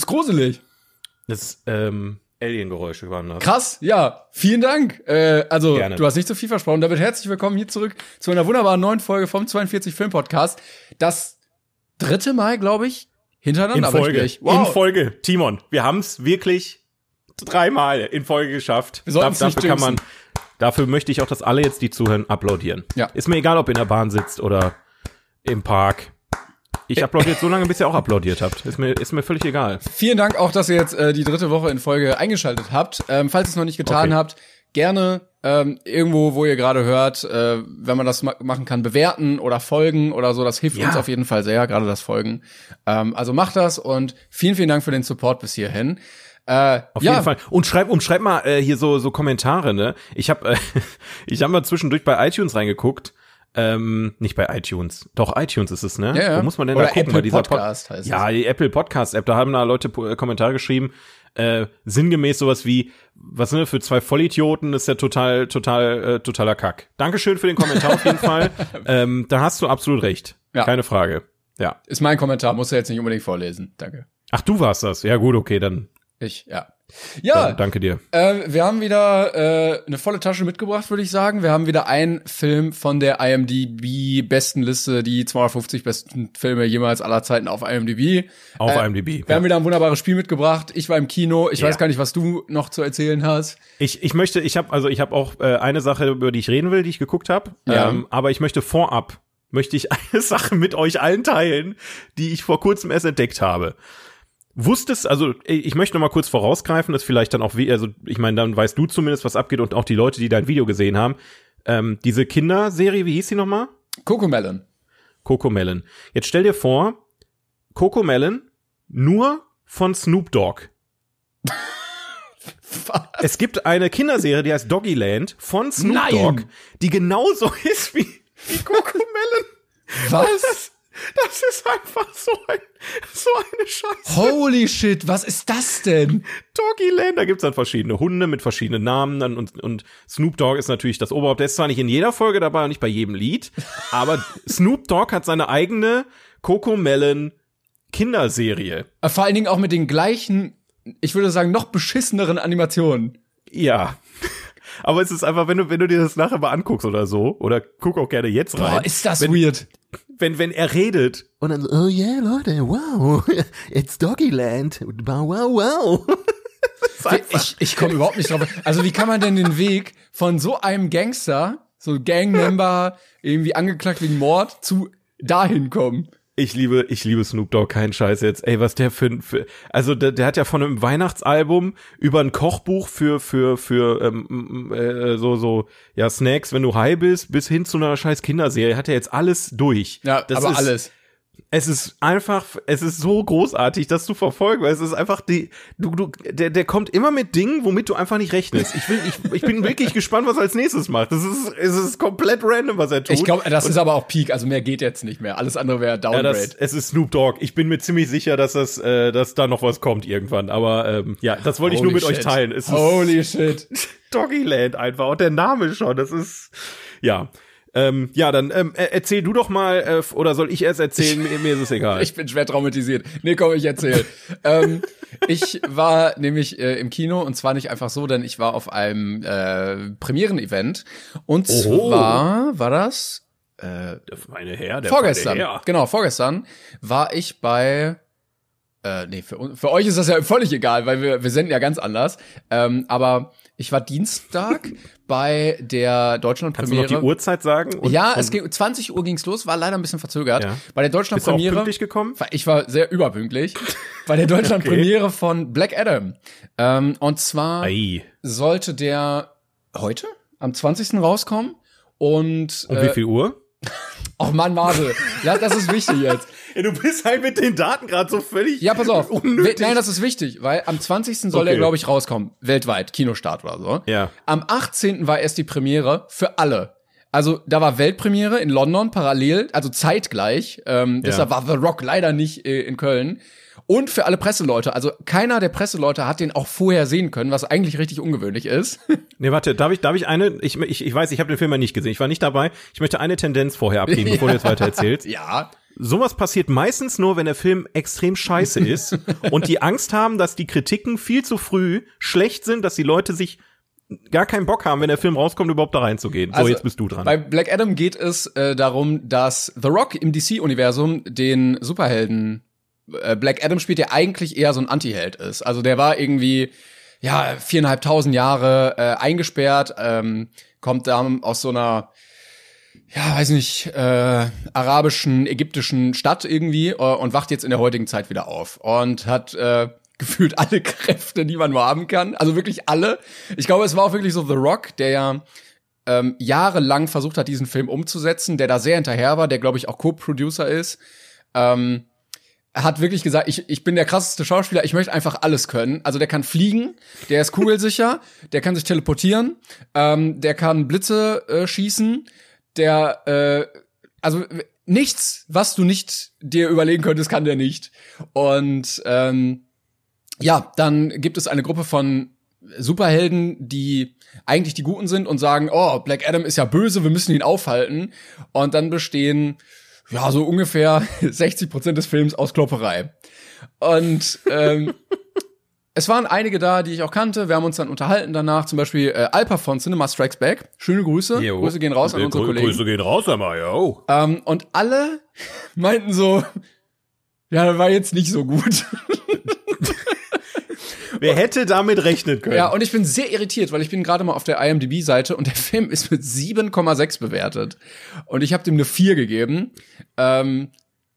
Ist gruselig. Das ähm, Alien-Geräusche waren das. Krass, ja. Vielen Dank. Äh, also, Gerne. du hast nicht zu viel versprochen. Damit herzlich willkommen hier zurück zu einer wunderbaren neuen Folge vom 42 Film Podcast. Das dritte Mal, glaube ich, hintereinander. In Folge. Wow. In Folge. Timon, wir haben es wirklich dreimal in Folge geschafft. Wir sollten's Da- nicht dafür kann man, dafür möchte ich auch, dass alle jetzt, die zuhören, applaudieren. Ja. Ist mir egal, ob ihr in der Bahn sitzt oder im Park. Ich applaudiere jetzt so lange, bis ihr auch applaudiert habt. Ist mir, ist mir völlig egal. Vielen Dank auch, dass ihr jetzt äh, die dritte Woche in Folge eingeschaltet habt. Ähm, falls ihr es noch nicht getan Okay. habt, gerne ähm, irgendwo, wo ihr gerade hört, äh, wenn man das ma machen kann, bewerten oder folgen oder so. Das hilft Ja. uns auf jeden Fall sehr, gerade das Folgen. Ähm, also macht das und vielen, vielen Dank für den Support bis hierhin. Äh, Auf ja, jeden Fall. Und schreib, und schreib mal äh, hier so, so Kommentare, ne? Ich habe äh, ich hab mal zwischendurch bei iTunes reingeguckt. Ähm, nicht bei iTunes. Doch, iTunes ist es, ne? Ja, ja. Wo muss man denn Oder da gucken? Apple bei dieser Podcast Pod heißt Ja, die Apple Podcast App, da haben da Leute äh, Kommentare geschrieben, äh, sinngemäß sowas wie, was sind das für zwei Vollidioten, das ist ja total, total, äh, totaler Kack. Dankeschön für den Kommentar auf jeden Fall. Ähm, da hast du absolut recht. Ja. Keine Frage. Ja. ist mein Kommentar, muss er jetzt nicht unbedingt vorlesen. Danke. Ach, du warst das. Ja, gut, okay, dann, Ich, ja. Ja, dann danke dir. Äh, wir haben wieder äh, eine volle Tasche mitgebracht, würde ich sagen. Wir haben wieder einen Film von der IMDb Bestenliste, die 250 besten Filme jemals aller Zeiten auf IMDb. Auf Äh, IMDb. Wir haben wieder ein wunderbares Spiel mitgebracht. Ich war im Kino. Ich Ja. weiß gar nicht, was du noch zu erzählen hast. Ich, ich möchte, ich habe also ich habe auch äh, eine Sache, über die ich reden will, die ich geguckt habe. Ja. Ähm, aber ich möchte vorab möchte ich eine Sache mit euch allen teilen, die ich vor kurzem erst entdeckt habe. Wusstest, also ich möchte noch mal kurz vorausgreifen, dass vielleicht dann auch, wie, also ich meine, dann weißt du zumindest, was abgeht und auch die Leute, die dein Video gesehen haben. Ähm, diese Kinderserie, wie hieß die noch mal? Coco Melon. Coco Melon. Jetzt stell dir vor, Coco Melon nur von Snoop Dogg. Es gibt eine Kinderserie, die heißt Doggyland von Snoop Nein. Dogg, die genauso ist wie, wie Coco Melon. Was? Das ist einfach so, ein, so eine Scheiße. Holy shit, was ist das denn? Doggyland, da gibt's dann verschiedene Hunde mit verschiedenen Namen und, und Snoop Dogg ist natürlich das Oberhaupt. Der ist zwar nicht in jeder Folge dabei und nicht bei jedem Lied, aber Snoop Dogg hat seine eigene Coco Melon Kinderserie. Vor allen Dingen auch mit den gleichen, ich würde sagen, noch beschisseneren Animationen. Ja. Aber es ist einfach, wenn du, wenn du dir das nachher mal anguckst oder so, oder guck auch gerne jetzt rein. Boah, ist das wenn, weird. Wenn, wenn er redet und dann, oh yeah, Leute, wow, it's Doggyland, wow, wow, wow. Ich, ich komme überhaupt nicht drauf. Also wie kann man denn den Weg von so einem Gangster, so Gangmember, irgendwie angeklagt wegen Mord, zu dahin kommen? Ich liebe, ich liebe Snoop Dogg, kein Scheiß jetzt. Ey, was der für, ein- für also der, der hat ja von einem Weihnachtsalbum über ein Kochbuch für für für ähm, äh, so so ja Snacks, wenn du high bist, bis hin zu einer scheiß Kinderserie, hat er jetzt alles durch. Ja, das aber ist, alles. Es ist einfach, es ist so großartig, das zu verfolgen, weil es ist einfach die, du, du, der, der kommt immer mit Dingen, womit du einfach nicht rechnest. Ich will, ich, ich bin wirklich gespannt, was er als nächstes macht. Das ist, es ist komplett random, was er tut. Ich glaube, das ist aber auch Peak, also mehr geht jetzt nicht mehr. Alles andere wäre Ja, Downgrade. das, es ist Snoop Dogg. Ich bin mir ziemlich sicher, dass das, äh, dass da noch was kommt irgendwann. Aber ähm, ja, das wollte ich nur mit euch shit. teilen. Es Holy shit. Doggyland einfach und der Name schon. Das ist ja. Ähm, ja, dann ähm, äh, erzähl du doch mal, äh, oder soll ich erst erzählen? mir, mir ist es egal. Ich bin schwer traumatisiert. Nee, komm, ich erzähl. ähm, ich war nämlich äh, im Kino und zwar nicht einfach so, denn ich war auf einem äh, Premieren-Event. Und Oho. zwar war das äh, meine Herr, der vorgestern. meine Herr. Genau, vorgestern war ich bei äh, nee, für, für euch ist das ja völlig egal, weil wir, wir senden ja ganz anders. Ähm, aber ich war Dienstag bei der Kannst du noch Deutschland-Premiere. die Uhrzeit sagen? Und, ja, es ging 20 Uhr ging's los, war leider ein bisschen verzögert. Ja. Bei der bist du auch Deutschland-Premiere. pünktlich gekommen? Ich war sehr überpünktlich. Bei der Deutschland-Premiere von Black Adam. Ähm, und zwar Ei. sollte der heute am 20. rauskommen. Und, Um äh, wie viel Uhr? oh Mann, Marvel. ja, das ist wichtig jetzt. Du bist halt mit den Daten gerade so völlig. Ja, pass auf. Unnötig. Nein, das ist wichtig, weil am 20. soll Okay. er, glaube ich, rauskommen. Weltweit. Kinostart oder so. Ja. Am 18. war erst die Premiere für alle. Also da war Weltpremiere in London parallel, also zeitgleich. Ähm, Deshalb war The Rock leider nicht äh, in Köln. Und für alle Presseleute. Also keiner der Presseleute hat den auch vorher sehen können, was eigentlich richtig ungewöhnlich ist. Nee, warte, darf ich, darf ich eine, ich, ich, ich weiß, ich habe den Film ja nicht gesehen, ich war nicht dabei. Ich möchte eine Tendenz vorher abgeben, bevor du jetzt weiter erzählst. ja. Sowas passiert meistens nur, wenn der Film extrem scheiße ist und die Angst haben, dass die Kritiken viel zu früh schlecht sind, dass die Leute sich gar keinen Bock haben, wenn der Film rauskommt, überhaupt da reinzugehen. So, Also, jetzt bist du dran. Bei Black Adam geht es äh, darum, dass The Rock im DC-Universum den Superhelden äh, Black Adam spielt, der eigentlich eher so ein Anti-Held ist. Also der war irgendwie ja viereinhalbtausend Jahre äh, eingesperrt, ähm, kommt da aus so einer ja, weiß nicht, äh, arabischen, ägyptischen Stadt irgendwie äh, und wacht jetzt in der heutigen Zeit wieder auf und hat äh, gefühlt alle Kräfte, die man nur haben kann. Also wirklich alle. Ich glaube, es war auch wirklich so The Rock, der ja ähm, jahrelang versucht hat, diesen Film umzusetzen, der da sehr hinterher war, der, glaube ich, auch Co-Producer ist. Ähm, hat wirklich gesagt, ich, ich bin der krasseste Schauspieler, ich möchte einfach alles können. Also der kann fliegen, der ist kugelsicher, der kann sich teleportieren, ähm, der kann Blitze äh, schießen, der, äh, also nichts, was du nicht dir überlegen könntest, kann der nicht. Und ähm, ja, dann gibt es eine Gruppe von Superhelden, die eigentlich die Guten sind und sagen, oh, Black Adam ist ja böse, wir müssen ihn aufhalten. Und dann bestehen ja so ungefähr 60 Prozent des Films aus Klopperei. Und ähm, es waren einige da, die ich auch kannte. Wir haben uns dann unterhalten danach. Zum Beispiel äh, Alpa von Cinema Strikes Back. Schöne Grüße. Jo. Grüße gehen raus an unsere Grü- Kollegen. Grüße gehen raus, einmal, yo. Ähm, und alle meinten so, ja, das war jetzt nicht so gut. Wer hätte damit rechnen können? Ja, und ich bin sehr irritiert, weil ich bin gerade mal auf der IMDb-Seite und der Film ist mit 7,6 bewertet. Und ich habe dem eine 4 gegeben. Ähm,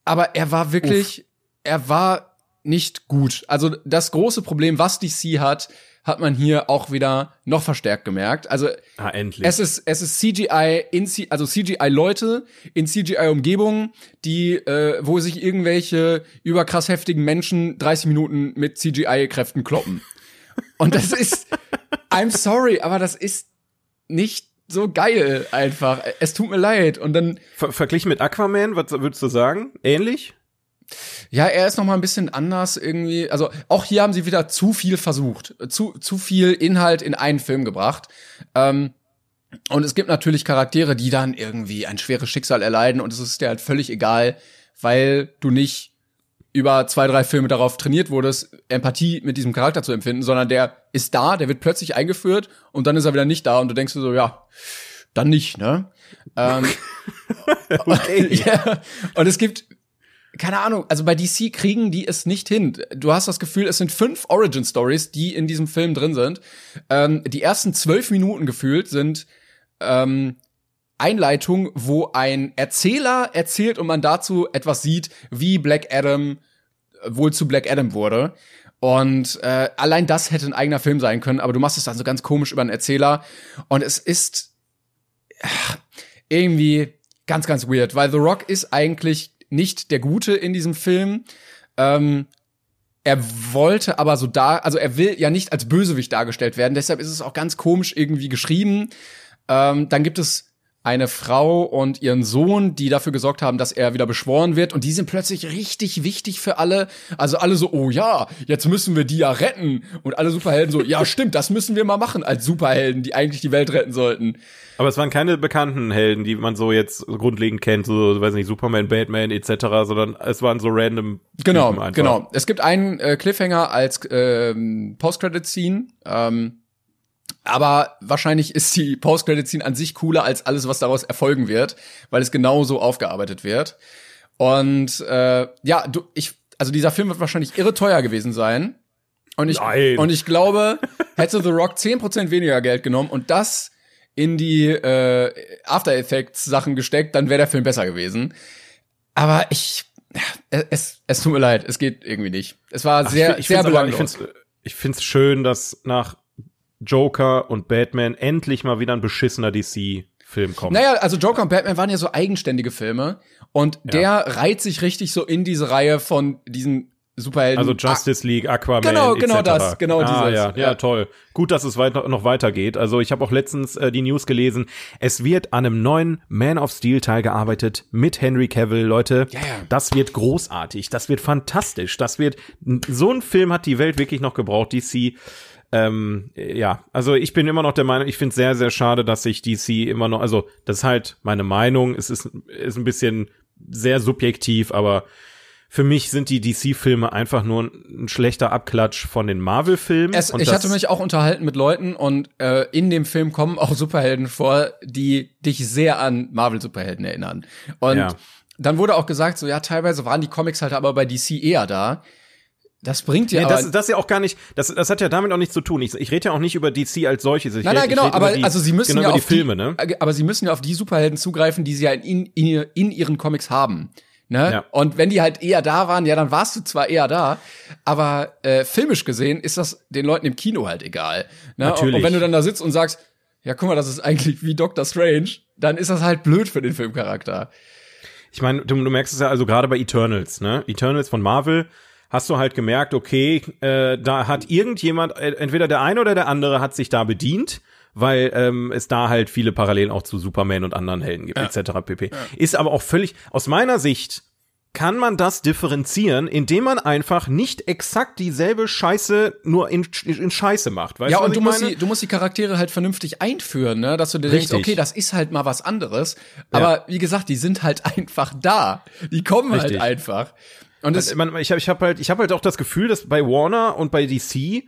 aber er war wirklich, er war nicht gut. Also das große Problem, was DC hat, hat man hier auch wieder noch verstärkt gemerkt. Also ah, endlich. es ist, es ist CGI in C also CGI Leute in CGI Umgebungen, die äh, wo sich irgendwelche überkrass heftigen Menschen 30 Minuten mit CGI Kräften kloppen. Und das ist I'm sorry, aber das ist nicht so geil einfach. Es tut mir leid und dann Ver verglichen mit Aquaman, was würdest du sagen? Ähnlich? Ja, er ist noch mal ein bisschen anders irgendwie. Also auch hier haben sie wieder zu viel versucht, zu zu viel Inhalt in einen Film gebracht. Ähm, und es gibt natürlich Charaktere, die dann irgendwie ein schweres Schicksal erleiden und es ist dir halt völlig egal, weil du nicht über zwei, drei Filme darauf trainiert wurdest, Empathie mit diesem Charakter zu empfinden, sondern der ist da, der wird plötzlich eingeführt und dann ist er wieder nicht da und du denkst dir so, ja, dann nicht, ne? ähm, Okay. ja, und es gibt, keine Ahnung, also bei DC kriegen die es nicht hin. Du hast das Gefühl, es sind fünf Origin Stories, die in diesem Film drin sind. Ähm, die ersten zwölf Minuten gefühlt sind ähm, Einleitung, wo ein Erzähler erzählt und man dazu etwas sieht, wie Black Adam äh, wohl zu Black Adam wurde. Und äh, allein das hätte ein eigener Film sein können, aber du machst es dann so ganz komisch über einen Erzähler. Und es ist ach, irgendwie ganz, ganz weird, weil The Rock ist eigentlich nicht der Gute in diesem Film. Ähm, er wollte aber so da, also er will ja nicht als Bösewicht dargestellt werden, deshalb ist es auch ganz komisch irgendwie geschrieben. Ähm, dann gibt es eine Frau und ihren Sohn, die dafür gesorgt haben, dass er wieder beschworen wird. Und die sind plötzlich richtig wichtig für alle. Also alle so, oh ja, jetzt müssen wir die ja retten. Und alle Superhelden so, ja stimmt, das müssen wir mal machen als Superhelden, die eigentlich die Welt retten sollten. Aber es waren keine bekannten Helden, die man so jetzt grundlegend kennt, so, weiß nicht, Superman, Batman etc., sondern es waren so random Genau, genau. Es gibt einen äh, Cliffhanger als ähm, Post-Credit-Scene. Ähm, aber wahrscheinlich ist die Post-Credit-Scene an sich cooler als alles, was daraus erfolgen wird, weil es genauso aufgearbeitet wird. Und äh, ja, du, ich, also dieser Film wird wahrscheinlich irre teuer gewesen sein. Und ich, Nein. und ich glaube, hätte The Rock 10% weniger Geld genommen und das in die äh, After Effects Sachen gesteckt, dann wäre der Film besser gewesen. Aber ich, es, es tut mir leid, es geht irgendwie nicht. Es war Ach, sehr, ich sehr find's aber- ich belanglos. find's, ich find's schön, dass nach Joker und Batman endlich mal wieder ein beschissener DC-Film kommt. Naja, also Joker und Batman waren ja so eigenständige Filme und der reiht sich richtig so in diese Reihe von diesen Superhelden. Also Justice League, Aquaman, Genau, genau etc. das, genau ah, dieses, Ja, ja, ja. toll. Gut, dass es weiter, noch weitergeht. Also ich habe auch letztens äh, die News gelesen. Es wird an einem neuen Man of Steel Teil gearbeitet mit Henry Cavill, Leute. Ja, ja. Das wird großartig. Das wird fantastisch. Das wird so ein Film hat die Welt wirklich noch gebraucht. DC. Ähm, ja, also ich bin immer noch der Meinung, ich finde es sehr, sehr schade, dass sich DC immer noch, also das ist halt meine Meinung, es ist, ist ein bisschen sehr subjektiv, aber für mich sind die DC-Filme einfach nur ein schlechter Abklatsch von den Marvel-Filmen. Ich hatte mich auch unterhalten mit Leuten und äh, in dem Film kommen auch Superhelden vor, die dich sehr an Marvel-Superhelden erinnern. Und ja. dann wurde auch gesagt, so ja, teilweise waren die Comics halt aber bei DC eher da. Das bringt ja nee, das, das ja auch gar nicht, das, das hat ja damit auch nichts zu tun. Ich, ich rede ja auch nicht über DC als solches. Ich nein, nein, genau, aber die, also sie müssen genau ja auf die Filme, ne? Aber sie müssen ja auf die Superhelden zugreifen, die sie ja in, in, in ihren Comics haben. Ne? Ja. Und wenn die halt eher da waren, ja, dann warst du zwar eher da, aber äh, filmisch gesehen ist das den Leuten im Kino halt egal. Ne? Natürlich. Und, und wenn du dann da sitzt und sagst, ja, guck mal, das ist eigentlich wie Doctor Strange, dann ist das halt blöd für den Filmcharakter. Ich meine, du, du merkst es ja also gerade bei Eternals, ne? Eternals von Marvel hast du halt gemerkt, okay, äh, da hat irgendjemand, äh, entweder der eine oder der andere hat sich da bedient weil ähm, es da halt viele Parallelen auch zu Superman und anderen Helden gibt, ja. etc. pp. Ja. Ist aber auch völlig, aus meiner Sicht, kann man das differenzieren, indem man einfach nicht exakt dieselbe Scheiße nur in, in Scheiße macht. Weißt ja, du, und du musst, die, du musst die Charaktere halt vernünftig einführen, ne? dass du dir Richtig. denkst, okay, das ist halt mal was anderes. Aber ja. wie gesagt, die sind halt einfach da. Die kommen halt Richtig. halt einfach. Und das, also, ich habe ich hab halt, ich hab halt auch das Gefühl, dass bei Warner und bei DC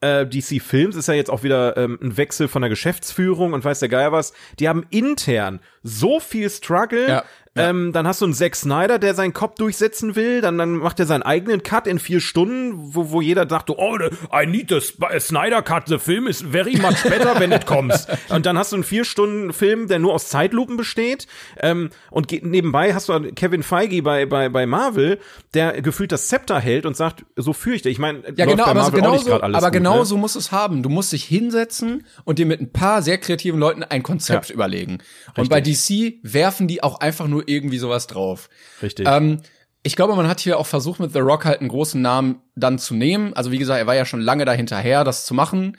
äh, DC Films ist ja jetzt auch wieder ähm, ein Wechsel von der Geschäftsführung und weiß der Geier was. Die haben intern so viel Struggle, ja. Ähm, dann hast du einen Zack Snyder, der seinen Kopf durchsetzen will. Dann, dann macht er seinen eigenen Cut in vier Stunden, wo, wo jeder sagt, oh, I need the Snyder Cut. The film is very much better when it comes. Und dann hast du einen vier Stunden Film, der nur aus Zeitlupen besteht. Ähm, und nebenbei hast du Kevin Feige bei, bei, bei Marvel, der gefühlt das Zepter hält und sagt, so fürchte ich. meine, ja, genau, aber, genau so, aber genau so musst du es haben. Du musst dich hinsetzen und dir mit ein paar sehr kreativen Leuten ein Konzept ja. überlegen. Und bei DC werfen die auch einfach nur irgendwie sowas drauf. Richtig. Ähm, ich glaube, man hat hier auch versucht, mit The Rock halt einen großen Namen dann zu nehmen. Also wie gesagt, er war ja schon lange dahinterher, das zu machen.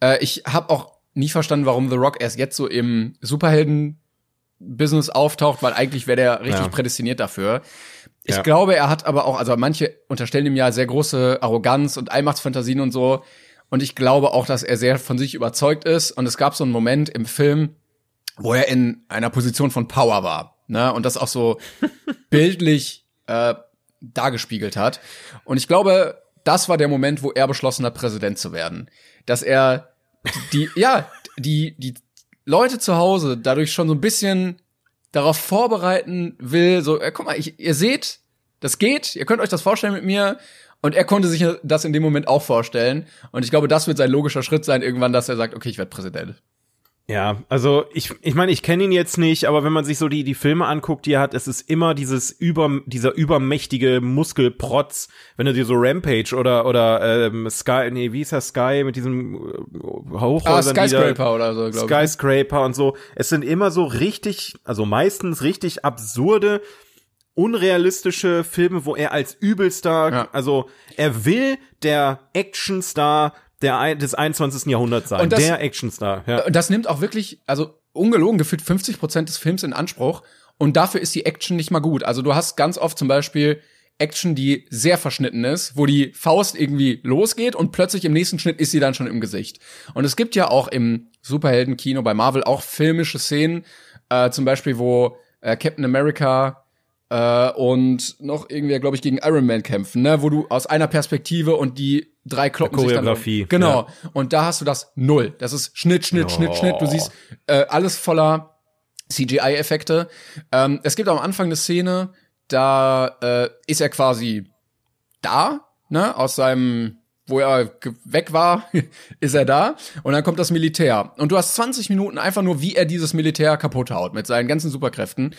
Äh, ich habe auch nie verstanden, warum The Rock erst jetzt so im Superhelden-Business auftaucht, weil eigentlich wäre der richtig ja. prädestiniert dafür. Ich ja. glaube, er hat aber auch, also manche unterstellen ihm ja sehr große Arroganz und Allmachtsfantasien und so. Und ich glaube auch, dass er sehr von sich überzeugt ist. Und es gab so einen Moment im Film, wo er in einer Position von Power war. Ne? Und das auch so bildlich äh, dargespiegelt hat. Und ich glaube, das war der Moment, wo er beschlossen hat, Präsident zu werden. Dass er die, ja, die, die Leute zu Hause dadurch schon so ein bisschen darauf vorbereiten will, so, äh, guck mal, ich, ihr seht, das geht, ihr könnt euch das vorstellen mit mir. Und er konnte sich das in dem Moment auch vorstellen. Und ich glaube, das wird sein logischer Schritt sein, irgendwann, dass er sagt, okay, ich werde Präsident. Ja, also ich, ich meine, ich kenne ihn jetzt nicht, aber wenn man sich so die, die Filme anguckt, die er hat, es ist immer dieses über, dieser übermächtige Muskelprotz, wenn du dir so Rampage oder, oder ähm, Sky, nee, wie ist das Sky mit diesem äh, Hochhäusern? Ah, Skyscraper oder so, glaube ich. Skyscraper und so. Es sind immer so richtig, also meistens richtig absurde, unrealistische Filme, wo er als Übelstar, ja. also er will der Actionstar der, des 21. Jahrhunderts sein. Das, der Actionstar. Ja. Das nimmt auch wirklich, also ungelogen, gefühlt 50 Prozent des Films in Anspruch. Und dafür ist die Action nicht mal gut. Also du hast ganz oft zum Beispiel Action, die sehr verschnitten ist, wo die Faust irgendwie losgeht und plötzlich im nächsten Schnitt ist sie dann schon im Gesicht. Und es gibt ja auch im Superheldenkino bei Marvel auch filmische Szenen, äh, zum Beispiel, wo äh, Captain America äh, und noch irgendwer, glaube ich, gegen Iron Man kämpfen, ne? wo du aus einer Perspektive und die drei kloppen sich dann. Genau. Ja. Und da hast du das null. Das ist Schnitt, Schnitt, oh. Schnitt, Schnitt. Du siehst äh, alles voller CGI-Effekte. Ähm, es gibt am Anfang eine Szene, da äh, ist er quasi da, ne, aus seinem wo er weg war, ist er da und dann kommt das Militär und du hast 20 Minuten einfach nur, wie er dieses Militär kaputt haut mit seinen ganzen Superkräften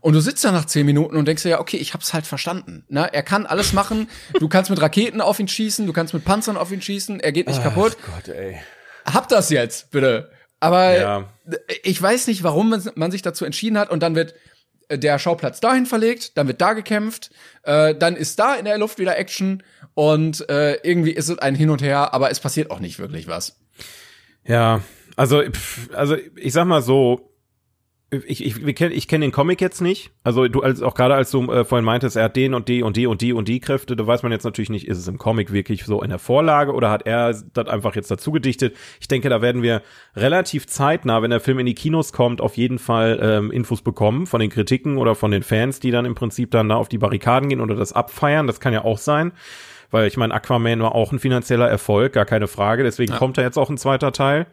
und du sitzt da nach 10 Minuten und denkst dir ja, okay, ich hab's halt verstanden. Ne? Er kann alles machen, du kannst mit Raketen auf ihn schießen, du kannst mit Panzern auf ihn schießen, er geht nicht Ach kaputt. Gott, ey. Hab das jetzt, bitte. Aber ja. ich weiß nicht, warum man sich dazu entschieden hat und dann wird der Schauplatz dahin verlegt, dann wird da gekämpft, äh, dann ist da in der Luft wieder Action und äh, irgendwie ist es ein Hin und Her, aber es passiert auch nicht wirklich was. Ja, also, also ich sag mal so, ich, ich, ich kenne ich kenn den Comic jetzt nicht. Also du als auch gerade als du äh, vorhin meintest, er hat den und die und die und die und die Kräfte, da weiß man jetzt natürlich nicht, ist es im Comic wirklich so in der Vorlage oder hat er das einfach jetzt dazu gedichtet? Ich denke, da werden wir relativ zeitnah, wenn der Film in die Kinos kommt, auf jeden Fall ähm, Infos bekommen von den Kritiken oder von den Fans, die dann im Prinzip dann da auf die Barrikaden gehen oder das abfeiern. Das kann ja auch sein. Weil ich meine, Aquaman war auch ein finanzieller Erfolg, gar keine Frage. Deswegen ja. kommt da jetzt auch ein zweiter Teil.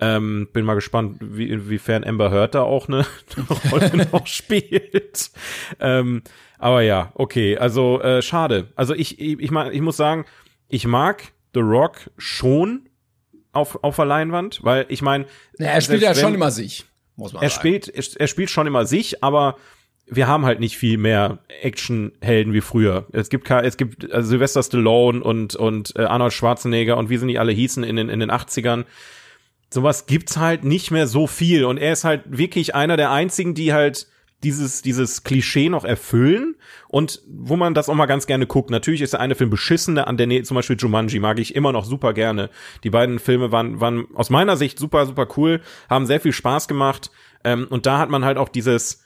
Ähm, bin mal gespannt, wie, inwiefern Amber Heard da auch eine, eine Rolle noch spielt. Ähm, aber ja, okay, also äh, schade. Also ich, ich, ich, mag, ich muss sagen, ich mag The Rock schon auf, auf der Leinwand, weil ich meine. Ja, er spielt ja schon immer sich, muss man er sagen. Spielt, er, er spielt schon immer sich, aber wir haben halt nicht viel mehr Actionhelden wie früher. Es gibt es gibt also Sylvester Stallone und und äh, Arnold Schwarzenegger und wie sie nicht alle hießen in den in den 80ern sowas gibt's halt nicht mehr so viel und er ist halt wirklich einer der einzigen, die halt dieses, dieses Klischee noch erfüllen und wo man das auch mal ganz gerne guckt. Natürlich ist der eine Film beschissener an der Nähe, zum Beispiel Jumanji mag ich immer noch super gerne. Die beiden Filme waren, waren aus meiner Sicht super, super cool, haben sehr viel Spaß gemacht ähm, und da hat man halt auch dieses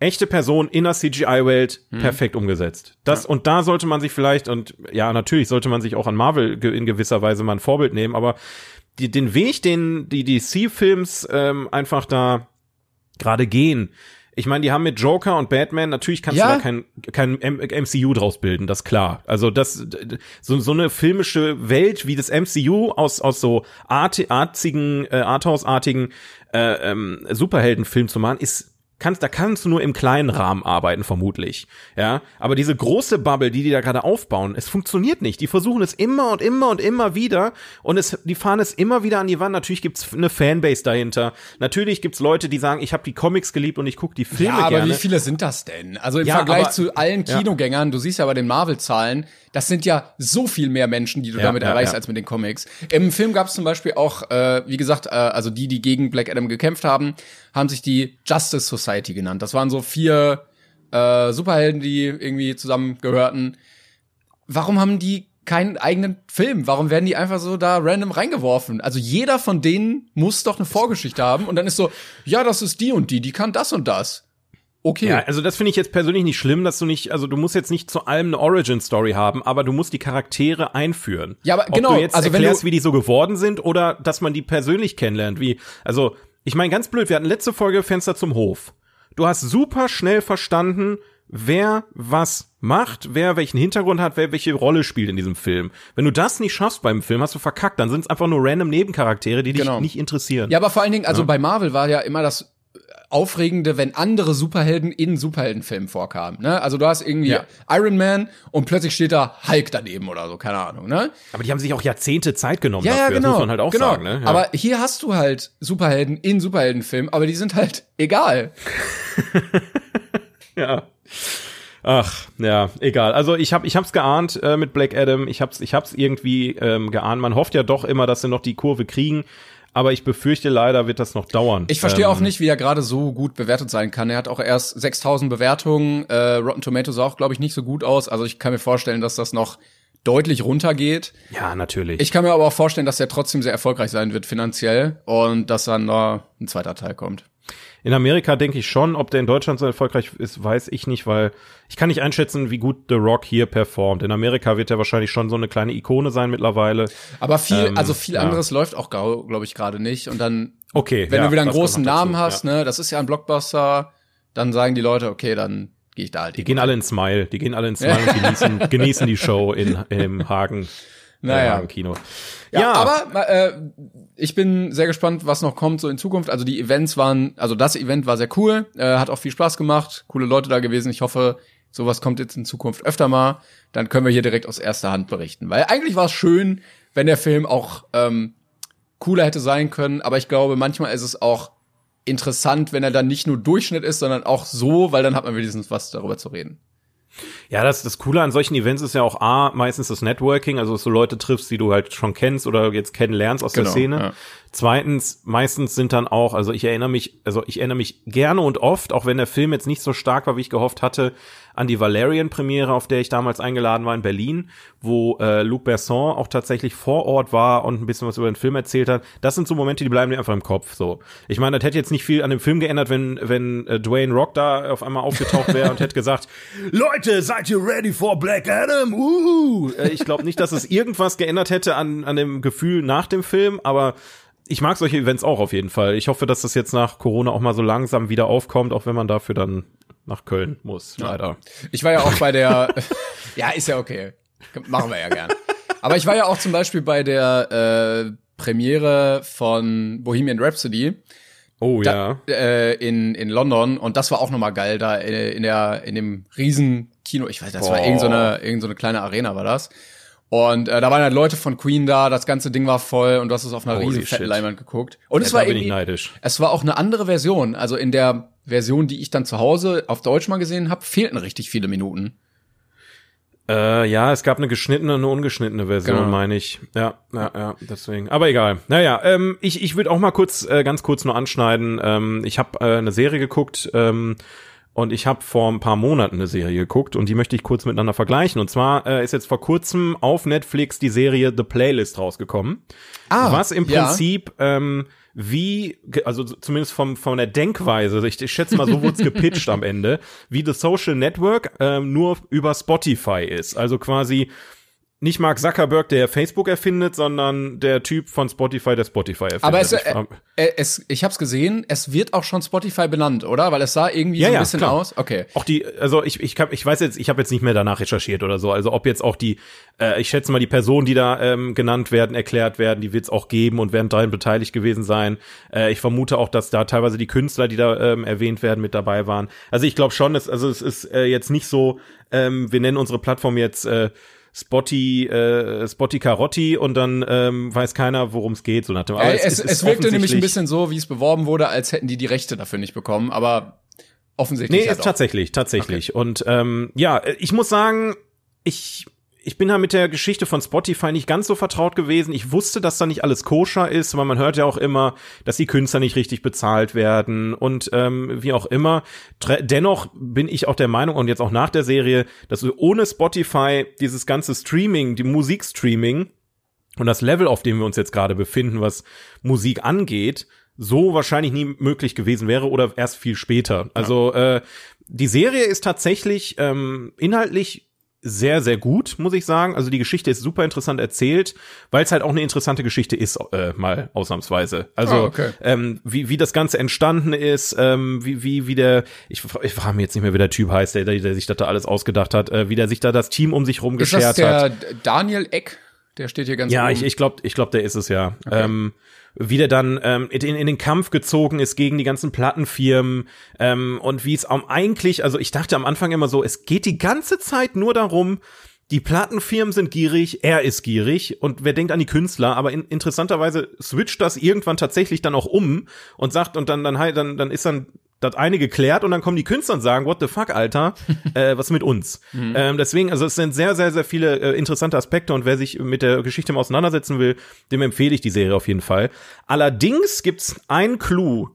echte Person in der CGI-Welt hm. perfekt umgesetzt. Das, ja. und da sollte man sich vielleicht, und ja, natürlich sollte man sich auch an Marvel in gewisser Weise mal ein Vorbild nehmen, aber die, den Weg, den die DC-Films ähm, einfach da gerade gehen. Ich meine, die haben mit Joker und Batman, natürlich kannst ja. du da kein, kein MCU draus bilden, das klar. Also das, so, so eine filmische Welt wie das MCU aus, aus so art, artigen, äh, Arthouse-artigen äh, ähm, Superheldenfilm zu machen, ist kannst, da kannst du nur im kleinen Rahmen arbeiten, vermutlich. Ja, aber diese große Bubble, die die da gerade aufbauen, es funktioniert nicht. Die versuchen es immer und immer und immer wieder und es, die fahren es immer wieder an die Wand. Natürlich gibt's eine Fanbase dahinter. Natürlich gibt's Leute, die sagen, ich habe die Comics geliebt und ich gucke die Filme ja, aber gerne. wie viele sind das denn? Also im ja, Vergleich aber, zu allen Kinogängern, ja. du siehst ja bei den Marvel-Zahlen, das sind ja so viel mehr Menschen, die du ja, damit erreichst als mit den Comics. Im Film gab's zum Beispiel auch, äh, wie gesagt, äh, also die, die gegen Black Adam gekämpft haben, haben sich die Justice Society genannt. Das waren so vier äh, Superhelden, die irgendwie zusammengehörten. Warum haben die keinen eigenen Film? Warum werden die einfach so da random reingeworfen? Also jeder von denen muss doch eine Vorgeschichte haben und dann ist so, ja, das ist die und die, die kann das und das. Okay. Ja, also das finde ich jetzt persönlich nicht schlimm, dass du nicht, also du musst jetzt nicht zu allem eine Origin-Story haben, aber du musst die Charaktere einführen. Ja, aber Ob genau. du jetzt also erklärst, wie die so geworden sind oder dass man die persönlich kennenlernt, wie, also ich meine, ganz blöd, wir hatten letzte Folge Fenster zum Hof. Du hast super schnell verstanden, wer was macht, wer welchen Hintergrund hat, wer welche Rolle spielt in diesem Film. Wenn du das nicht schaffst beim Film, hast du verkackt. Dann sind es einfach nur random Nebencharaktere, die dich genau. nicht interessieren. Ja, aber vor allen Dingen, also ja. bei Marvel war ja immer das Aufregende, wenn andere Superhelden in Superheldenfilmen vorkamen. Ne? Also du hast irgendwie ja. Iron Man und plötzlich steht da Hulk daneben oder so, keine Ahnung. Ne? Aber die haben sich auch Jahrzehnte Zeit genommen ja, dafür, ja, genau, das muss man halt auch genau. sagen. Ne? Ja. Aber hier hast du halt Superhelden in Superheldenfilmen, aber die sind halt egal. ja. Ach, ja, egal. Also ich habe ich hab's geahnt äh, mit Black Adam. Ich hab's ich hab's irgendwie ähm, geahnt. Man hofft ja doch immer, dass sie noch die Kurve kriegen aber ich befürchte leider wird das noch dauern. Ich verstehe ähm, auch nicht, wie er gerade so gut bewertet sein kann. Er hat auch erst 6000 Bewertungen. Äh, Rotten Tomatoes sah auch, glaube ich, nicht so gut aus. Also ich kann mir vorstellen, dass das noch deutlich runtergeht. Ja, natürlich. Ich kann mir aber auch vorstellen, dass er trotzdem sehr erfolgreich sein wird finanziell und dass dann noch ein zweiter Teil kommt. In Amerika denke ich schon, ob der in Deutschland so erfolgreich ist, weiß ich nicht, weil ich kann nicht einschätzen, wie gut The Rock hier performt. In Amerika wird er wahrscheinlich schon so eine kleine Ikone sein mittlerweile. Aber viel, ähm, also viel anderes ja. läuft auch, glaube ich, gerade nicht. Und dann, okay, wenn ja, du wieder einen großen Namen hast, ja. ne, das ist ja ein Blockbuster, dann sagen die Leute, okay, dann gehe ich da halt. Die gehen alle in Smile, die gehen alle in Smile und genießen, genießen die Show in, im Hagen. Naja. Im Kino. Ja, ja. aber äh, ich bin sehr gespannt, was noch kommt so in Zukunft. Also die Events waren, also das Event war sehr cool, äh, hat auch viel Spaß gemacht, coole Leute da gewesen. Ich hoffe, sowas kommt jetzt in Zukunft öfter mal. Dann können wir hier direkt aus erster Hand berichten. Weil eigentlich war es schön, wenn der Film auch ähm, cooler hätte sein können. Aber ich glaube, manchmal ist es auch interessant, wenn er dann nicht nur Durchschnitt ist, sondern auch so, weil dann hat man wenigstens was darüber zu reden. Ja, das, das Coole an solchen Events ist ja auch A, meistens das Networking, also dass du Leute triffst, die du halt schon kennst oder jetzt kennenlernst aus genau, der Szene. Ja. Zweitens, meistens sind dann auch, also ich erinnere mich, also ich erinnere mich gerne und oft, auch wenn der Film jetzt nicht so stark war, wie ich gehofft hatte, an die Valerian-Premiere, auf der ich damals eingeladen war in Berlin, wo äh, Luc Besson auch tatsächlich vor Ort war und ein bisschen was über den Film erzählt hat. Das sind so Momente, die bleiben mir einfach im Kopf. So, ich meine, das hätte jetzt nicht viel an dem Film geändert, wenn wenn äh, Dwayne Rock da auf einmal aufgetaucht wäre und hätte gesagt, Leute, seid ihr ready for Black Adam? Uh! ich glaube nicht, dass es irgendwas geändert hätte an an dem Gefühl nach dem Film, aber ich mag solche Events auch auf jeden Fall. Ich hoffe, dass das jetzt nach Corona auch mal so langsam wieder aufkommt, auch wenn man dafür dann nach Köln muss, leider. Ich war ja auch bei der, ja, ist ja okay. Machen wir ja gern. Aber ich war ja auch zum Beispiel bei der äh, Premiere von Bohemian Rhapsody. Oh da, ja. Äh, in, in London und das war auch nochmal geil, da in, äh, in der in dem riesen Kino, ich weiß, das Boah. war irgendeine so irgend so eine kleine Arena war das. Und äh, da waren halt Leute von Queen da, das ganze Ding war voll und du hast es auf einer Holy riesen fetten Leinwand geguckt. Und ja, es war irgendwie, es war auch eine andere Version. Also in der Version, die ich dann zu Hause auf Deutsch mal gesehen habe, fehlten richtig viele Minuten. Äh, ja, es gab eine geschnittene und eine ungeschnittene Version, genau. meine ich. Ja, ja, ja, deswegen. Aber egal. Naja, ähm, ich, ich würde auch mal kurz, äh, ganz kurz nur anschneiden. Ähm, ich habe äh, eine Serie geguckt, ähm, und ich habe vor ein paar Monaten eine Serie geguckt und die möchte ich kurz miteinander vergleichen. Und zwar äh, ist jetzt vor kurzem auf Netflix die Serie The Playlist rausgekommen. Ah, was im Prinzip ja. ähm, wie, also zumindest vom, von der Denkweise, ich, ich schätze mal, so wurde es gepitcht am Ende, wie The Social Network ähm, nur über Spotify ist. Also quasi nicht Mark Zuckerberg, der Facebook erfindet, sondern der Typ von Spotify, der Spotify erfindet. Aber es, äh, äh, es ich habe es gesehen, es wird auch schon Spotify benannt, oder? Weil es sah irgendwie ja, so ein ja, bisschen klar. aus. Okay. Auch die, also ich, ich, hab, ich weiß jetzt, ich habe jetzt nicht mehr danach recherchiert oder so. Also ob jetzt auch die, äh, ich schätze mal die Personen, die da ähm, genannt werden, erklärt werden, die wird es auch geben und werden daran beteiligt gewesen sein. Äh, ich vermute auch, dass da teilweise die Künstler, die da ähm, erwähnt werden, mit dabei waren. Also ich glaube schon, dass, also es ist äh, jetzt nicht so, ähm, wir nennen unsere Plattform jetzt äh, Spotty, äh, Spotty Carotti und dann ähm, weiß keiner, worum es geht. So nach dem. Aber es, es, es, es wirkte nämlich ein bisschen so, wie es beworben wurde, als hätten die die Rechte dafür nicht bekommen, aber offensichtlich. Nee, halt ist tatsächlich, tatsächlich. Okay. Und ähm, ja, ich muss sagen, ich ich bin da mit der Geschichte von Spotify nicht ganz so vertraut gewesen. Ich wusste, dass da nicht alles koscher ist, weil man hört ja auch immer, dass die Künstler nicht richtig bezahlt werden und ähm, wie auch immer. Dennoch bin ich auch der Meinung und jetzt auch nach der Serie, dass ohne Spotify dieses ganze Streaming, die Musikstreaming und das Level, auf dem wir uns jetzt gerade befinden, was Musik angeht, so wahrscheinlich nie möglich gewesen wäre oder erst viel später. Also äh, die Serie ist tatsächlich ähm, inhaltlich sehr, sehr gut, muss ich sagen. Also die Geschichte ist super interessant erzählt, weil es halt auch eine interessante Geschichte ist, äh, mal ausnahmsweise. Also oh, okay. ähm, wie, wie das Ganze entstanden ist, ähm, wie, wie, wie der, ich, ich frage mich jetzt nicht mehr, wie der Typ heißt, der, der sich das da alles ausgedacht hat, äh, wie der sich da das Team um sich rum geschert hat. Ist das der hat. Daniel Eck? Der steht hier ganz Ja, oben. ich, ich glaube, ich glaub, der ist es ja. Okay. Ähm, wie der dann ähm, in, in den Kampf gezogen ist gegen die ganzen Plattenfirmen ähm, und wie es am eigentlich, also ich dachte am Anfang immer so, es geht die ganze Zeit nur darum, die Plattenfirmen sind gierig, er ist gierig und wer denkt an die Künstler, aber in, interessanterweise switcht das irgendwann tatsächlich dann auch um und sagt und dann dann halt dann dann ist dann das eine geklärt und dann kommen die Künstler und sagen, what the fuck, Alter, äh, was mit uns? Mhm. Ähm, deswegen, also es sind sehr, sehr, sehr viele äh, interessante Aspekte und wer sich mit der Geschichte mal auseinandersetzen will, dem empfehle ich die Serie auf jeden Fall. Allerdings gibt's einen Clou,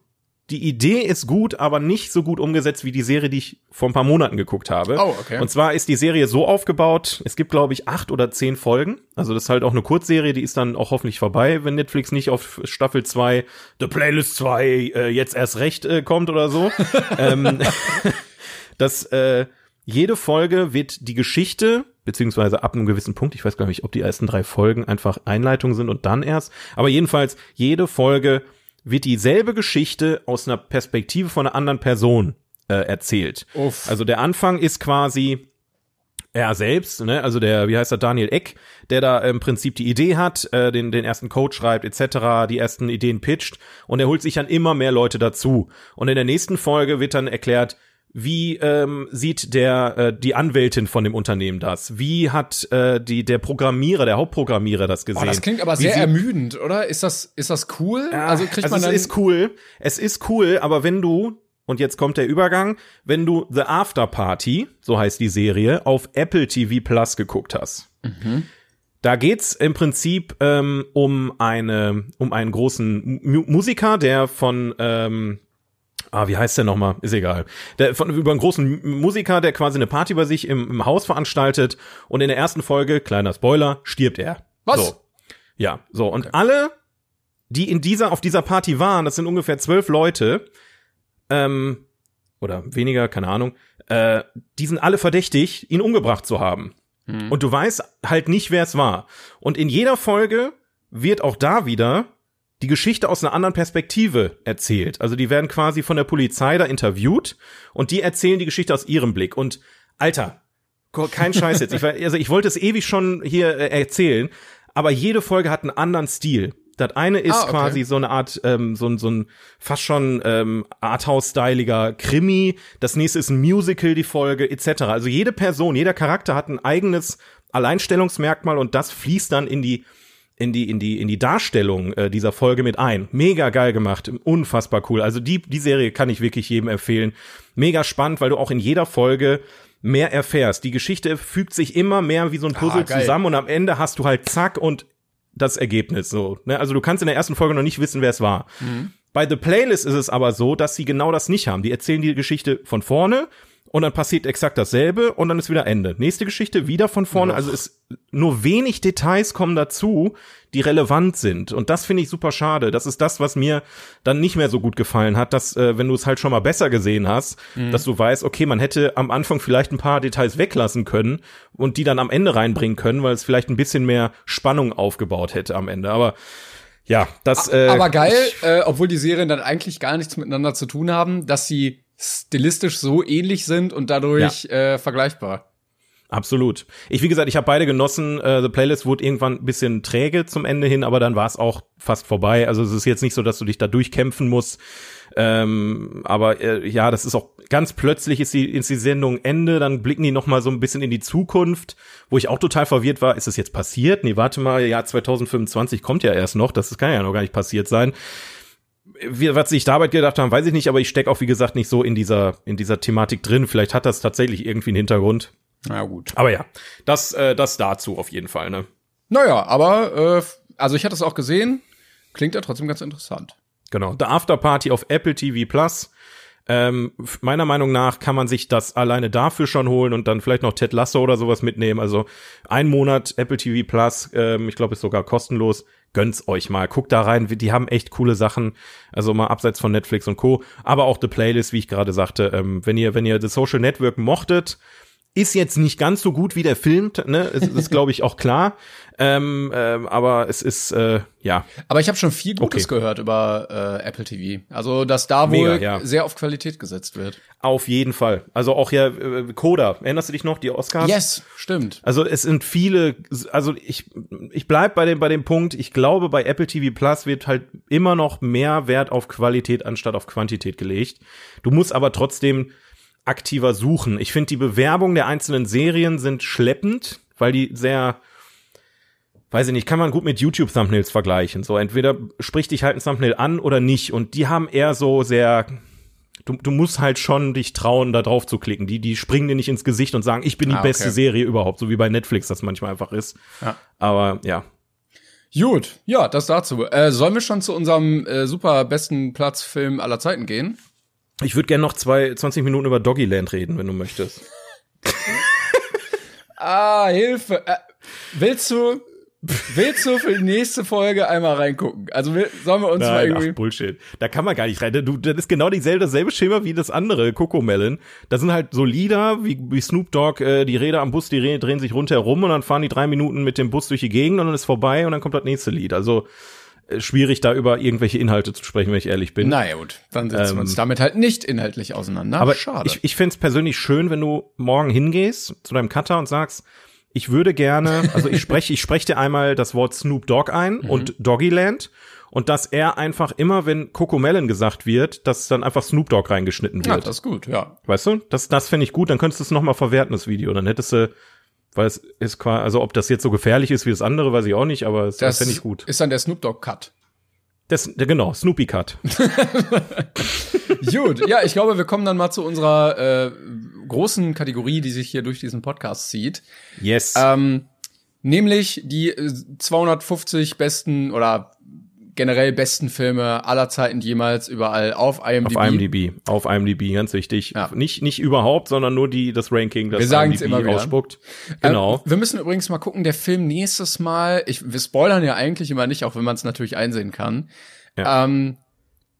die Idee ist gut, aber nicht so gut umgesetzt wie die Serie, die ich vor ein paar Monaten geguckt habe. Oh, okay. Und zwar ist die Serie so aufgebaut, es gibt, glaube ich, acht oder zehn Folgen. Also das ist halt auch eine Kurzserie, die ist dann auch hoffentlich vorbei, wenn Netflix nicht auf Staffel 2, The Playlist 2, äh, jetzt erst recht äh, kommt oder so. ähm, dass äh, jede Folge wird die Geschichte beziehungsweise ab einem gewissen Punkt, ich weiß gar nicht, ob die ersten drei Folgen einfach Einleitung sind und dann erst, aber jedenfalls jede Folge wird dieselbe Geschichte aus einer Perspektive von einer anderen Person äh, erzählt. Uff. Also der Anfang ist quasi er selbst, ne, also der, wie heißt er, Daniel Eck, der da im Prinzip die Idee hat, äh, den, den ersten Code schreibt, etc., die ersten Ideen pitcht und er holt sich dann immer mehr Leute dazu. Und in der nächsten Folge wird dann erklärt, wie ähm, sieht der äh, die Anwältin von dem Unternehmen das? Wie hat äh, die der Programmierer, der Hauptprogrammierer das gesehen? Oh, das klingt aber wie sehr ermüdend, oder? Ist das ist das cool? Ja, also kriegt also man dann es ist cool. Es ist cool, aber wenn du und jetzt kommt der Übergang, wenn du The After Party, so heißt die Serie, auf Apple TV Plus geguckt hast. Mhm. Da geht's im Prinzip ähm, um eine um einen großen Mu Musiker, der von ähm, Ah, wie heißt der nochmal? Ist egal. Der, von, über einen großen Musiker, der quasi eine Party bei sich im, im Haus veranstaltet und in der ersten Folge, kleiner Spoiler, stirbt er. Was? So. Ja, so. Und alle, die in dieser, auf dieser Party waren, das sind ungefähr zwölf Leute, ähm, oder weniger, keine Ahnung, äh, die sind alle verdächtig, ihn umgebracht zu haben. Hm. Und du weißt halt nicht, wer es war. Und in jeder Folge wird auch da wieder die Geschichte aus einer anderen Perspektive erzählt. Also die werden quasi von der Polizei da interviewt und die erzählen die Geschichte aus ihrem Blick. Und Alter, kein Scheiß jetzt. Ich, also ich wollte es ewig schon hier äh, erzählen, aber jede Folge hat einen anderen Stil. Das eine ist Ah, okay. quasi so eine Art, ähm, so, ein- so ein fast schon ähm, Arthouse-styliger Krimi. Das nächste ist ein Musical, die Folge, etc. Also jede Person, jeder Charakter hat ein eigenes Alleinstellungsmerkmal und das fließt dann in die in die in die in die Darstellung äh, dieser Folge mit ein. Mega geil gemacht, unfassbar cool. Also die die Serie kann ich wirklich jedem empfehlen. Mega spannend, weil du auch in jeder Folge mehr erfährst. Die Geschichte fügt sich immer mehr wie so ein Puzzle Ah, zusammen und am Ende hast du halt zack und das Ergebnis so. Ne? Also du kannst in der ersten Folge noch nicht wissen, wer es war. Bei The Playlist ist es aber so, dass sie genau das nicht haben. Die erzählen die Geschichte von vorne und dann passiert exakt dasselbe und dann ist wieder Ende. Nächste Geschichte wieder von vorne. Also es nur wenig Details kommen dazu, die relevant sind. Und das finde ich super schade. Das ist das, was mir dann nicht mehr so gut gefallen hat, dass, äh, wenn du es halt schon mal besser gesehen hast, dass du weißt, okay, man hätte am Anfang vielleicht ein paar Details weglassen können und die dann am Ende reinbringen können, weil es vielleicht ein bisschen mehr Spannung aufgebaut hätte am Ende. Aber ja, das. Äh, Aber geil, äh, obwohl die Serien dann eigentlich gar nichts miteinander zu tun haben, dass sie stilistisch so ähnlich sind und dadurch äh, vergleichbar. Absolut. Ich, wie gesagt, ich habe beide genossen. Äh, The Playlist wurde irgendwann ein bisschen träge zum Ende hin, aber dann war es auch fast vorbei. Also es ist jetzt nicht so, dass du dich da durchkämpfen musst. Ähm, aber äh, ja, das ist auch ganz plötzlich ist die, ist die Sendung Ende, dann blicken die noch mal so ein bisschen in die Zukunft, wo ich auch total verwirrt war, ist das jetzt passiert? Nee, warte mal, Jahr 2025 kommt ja erst noch, das kann ja noch gar nicht passiert sein. Wie, was sich dabei gedacht haben, weiß ich nicht, aber ich stecke auch, wie gesagt, nicht so in dieser, in dieser Thematik drin. Vielleicht hat das tatsächlich irgendwie einen Hintergrund. Na gut. Aber ja, das, äh, das dazu auf jeden Fall, ne? Naja, aber äh, also ich hatte es auch gesehen, klingt ja trotzdem ganz interessant. Genau. The Afterparty auf Apple TV Plus. Ähm, meiner Meinung nach kann man sich das alleine dafür schon holen und dann vielleicht noch Ted Lasso oder sowas mitnehmen. Also ein Monat Apple TV Plus, ähm, ich glaube, ist sogar kostenlos. Gönn's euch mal. Guckt da rein. Die haben echt coole Sachen. Also mal abseits von Netflix und Co. Aber auch The Playlist, wie ich gerade sagte. Ähm, wenn ihr, wenn ihr The Social Network mochtet, ist jetzt nicht ganz so gut wie der Film, ne? Es ist, glaube ich, auch klar. Ähm, ähm, aber es ist, äh, ja, Aber ich habe schon viel Gutes Okay. gehört über äh, Apple TV. Also, dass da Mega, wohl ja. sehr auf Qualität gesetzt wird. Auf jeden Fall. Also auch ja äh, Coda. Erinnerst du dich noch die Oscars? Yes, stimmt. Also es sind viele. Also ich ich bleib bei dem bei dem Punkt. Ich glaube bei Apple TV Plus wird halt immer noch mehr Wert auf Qualität anstatt auf Quantität gelegt. Du musst aber trotzdem aktiver suchen. Ich finde die Bewerbung der einzelnen Serien sind schleppend, weil die sehr weiß ich nicht, kann man gut mit YouTube-Thumbnails vergleichen. So, entweder spricht dich halt ein Thumbnail an oder nicht. Und die haben eher so sehr, du, du musst halt schon dich trauen, da drauf zu klicken. Die, die springen dir nicht ins Gesicht und sagen, ich bin die Ah, okay. beste Serie überhaupt, so wie bei Netflix das manchmal einfach ist. Ja. Aber ja. Gut, ja, das dazu. Äh, sollen wir schon zu unserem äh, super besten Platzfilm aller Zeiten gehen? Ich würde gerne noch zwei, 20 Minuten über Doggyland reden, wenn du möchtest. Ah, Hilfe. Äh, willst du, willst du für die nächste Folge einmal reingucken? Also will, sollen wir uns mal Nein, irgendwie. ach, Bullshit. Da kann man gar nicht rein. Du, das ist genau dieselbe, dasselbe Schema wie das andere, Coco Melon. Da sind halt so Lieder, wie, wie Snoop Dogg, äh, die Räder am Bus, die Rä- drehen sich rundherum und dann fahren die drei Minuten mit dem Bus durch die Gegend und dann ist vorbei und dann kommt das nächste Lied. Also schwierig, da über irgendwelche Inhalte zu sprechen, wenn ich ehrlich bin. Naja, gut. Dann setzen wir uns Ähm, damit halt nicht inhaltlich auseinander. Aber schade. ich, ich find's persönlich schön, wenn du morgen hingehst zu deinem Cutter und sagst, ich würde gerne, also ich spreche, ich spreche dir einmal das Wort Snoop Dogg ein Mhm. und Doggyland und dass er einfach immer, wenn Coco Melon gesagt wird, dass dann einfach Snoop Dogg reingeschnitten ja, wird. das ist gut, ja. weißt du? Das, das fände ich gut, dann könntest du es nochmal verwerten, das Video. Dann hättest du, weil es ist quasi, also ob das jetzt so gefährlich ist wie das andere, weiß ich auch nicht, aber das, das Das fände ich gut. ist dann der Snoop Dogg Cut. Das, der, genau, Snoopy Cut. Gut, ja, ich glaube, wir kommen dann mal zu unserer äh, großen Kategorie, die sich hier durch diesen Podcast zieht. Yes. Ähm, nämlich die äh, 250 besten oder generell besten Filme aller Zeiten jemals überall auf IMDb. Auf IMDb, auf IMDb, ganz wichtig. Ja. Nicht, nicht überhaupt, sondern nur die, das Ranking, das wir sagen IMDb immer wieder. ausspuckt. Genau. Ähm, wir müssen übrigens mal gucken, der Film nächstes Mal, ich, wir spoilern ja eigentlich immer nicht, auch wenn man es natürlich einsehen kann. Ja. Ähm,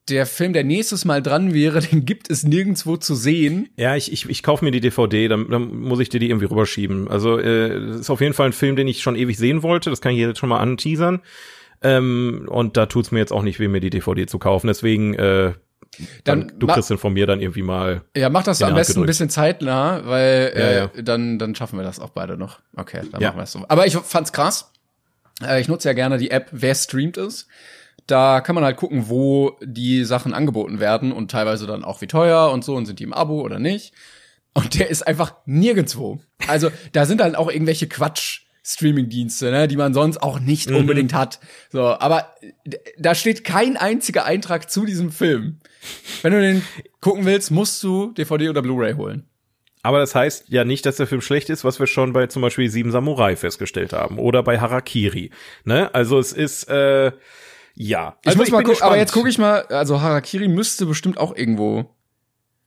der Film, der nächstes Mal dran wäre, den gibt es nirgendwo zu sehen. Ja, ich, ich, ich kaufe mir die DVD, dann, dann muss ich dir die irgendwie rüberschieben. Also äh, das ist auf jeden Fall ein Film, den ich schon ewig sehen wollte. Das kann ich jetzt schon mal anteasern. Ähm, und da tut's mir jetzt auch nicht weh, mir die DVD zu kaufen. Deswegen, äh, dann, dann du kriegst den von mir dann irgendwie mal. Ja, mach das am besten gedrückt. ein bisschen zeitnah, weil äh, ja, ja. dann dann schaffen wir das auch beide noch. Okay, dann ja. machen wir es so. Aber ich fand's krass. Äh, ich nutze ja gerne die App, wer streamt ist. Da kann man halt gucken, wo die Sachen angeboten werden und teilweise dann auch wie teuer und so und sind die im Abo oder nicht. Und der ist einfach nirgendwo. Also da sind dann auch irgendwelche Quatsch. Streaming-Dienste, ne, die man sonst auch nicht mhm. unbedingt hat. So, aber da steht kein einziger Eintrag zu diesem Film. Wenn du den gucken willst, musst du DVD oder Blu-ray holen. Aber das heißt ja nicht, dass der Film schlecht ist, was wir schon bei zum Beispiel Sieben Samurai festgestellt haben oder bei Harakiri. Ne? Also es ist äh, ja. Ich also muss ich mal gucken, aber jetzt gucke ich mal, also Harakiri müsste bestimmt auch irgendwo.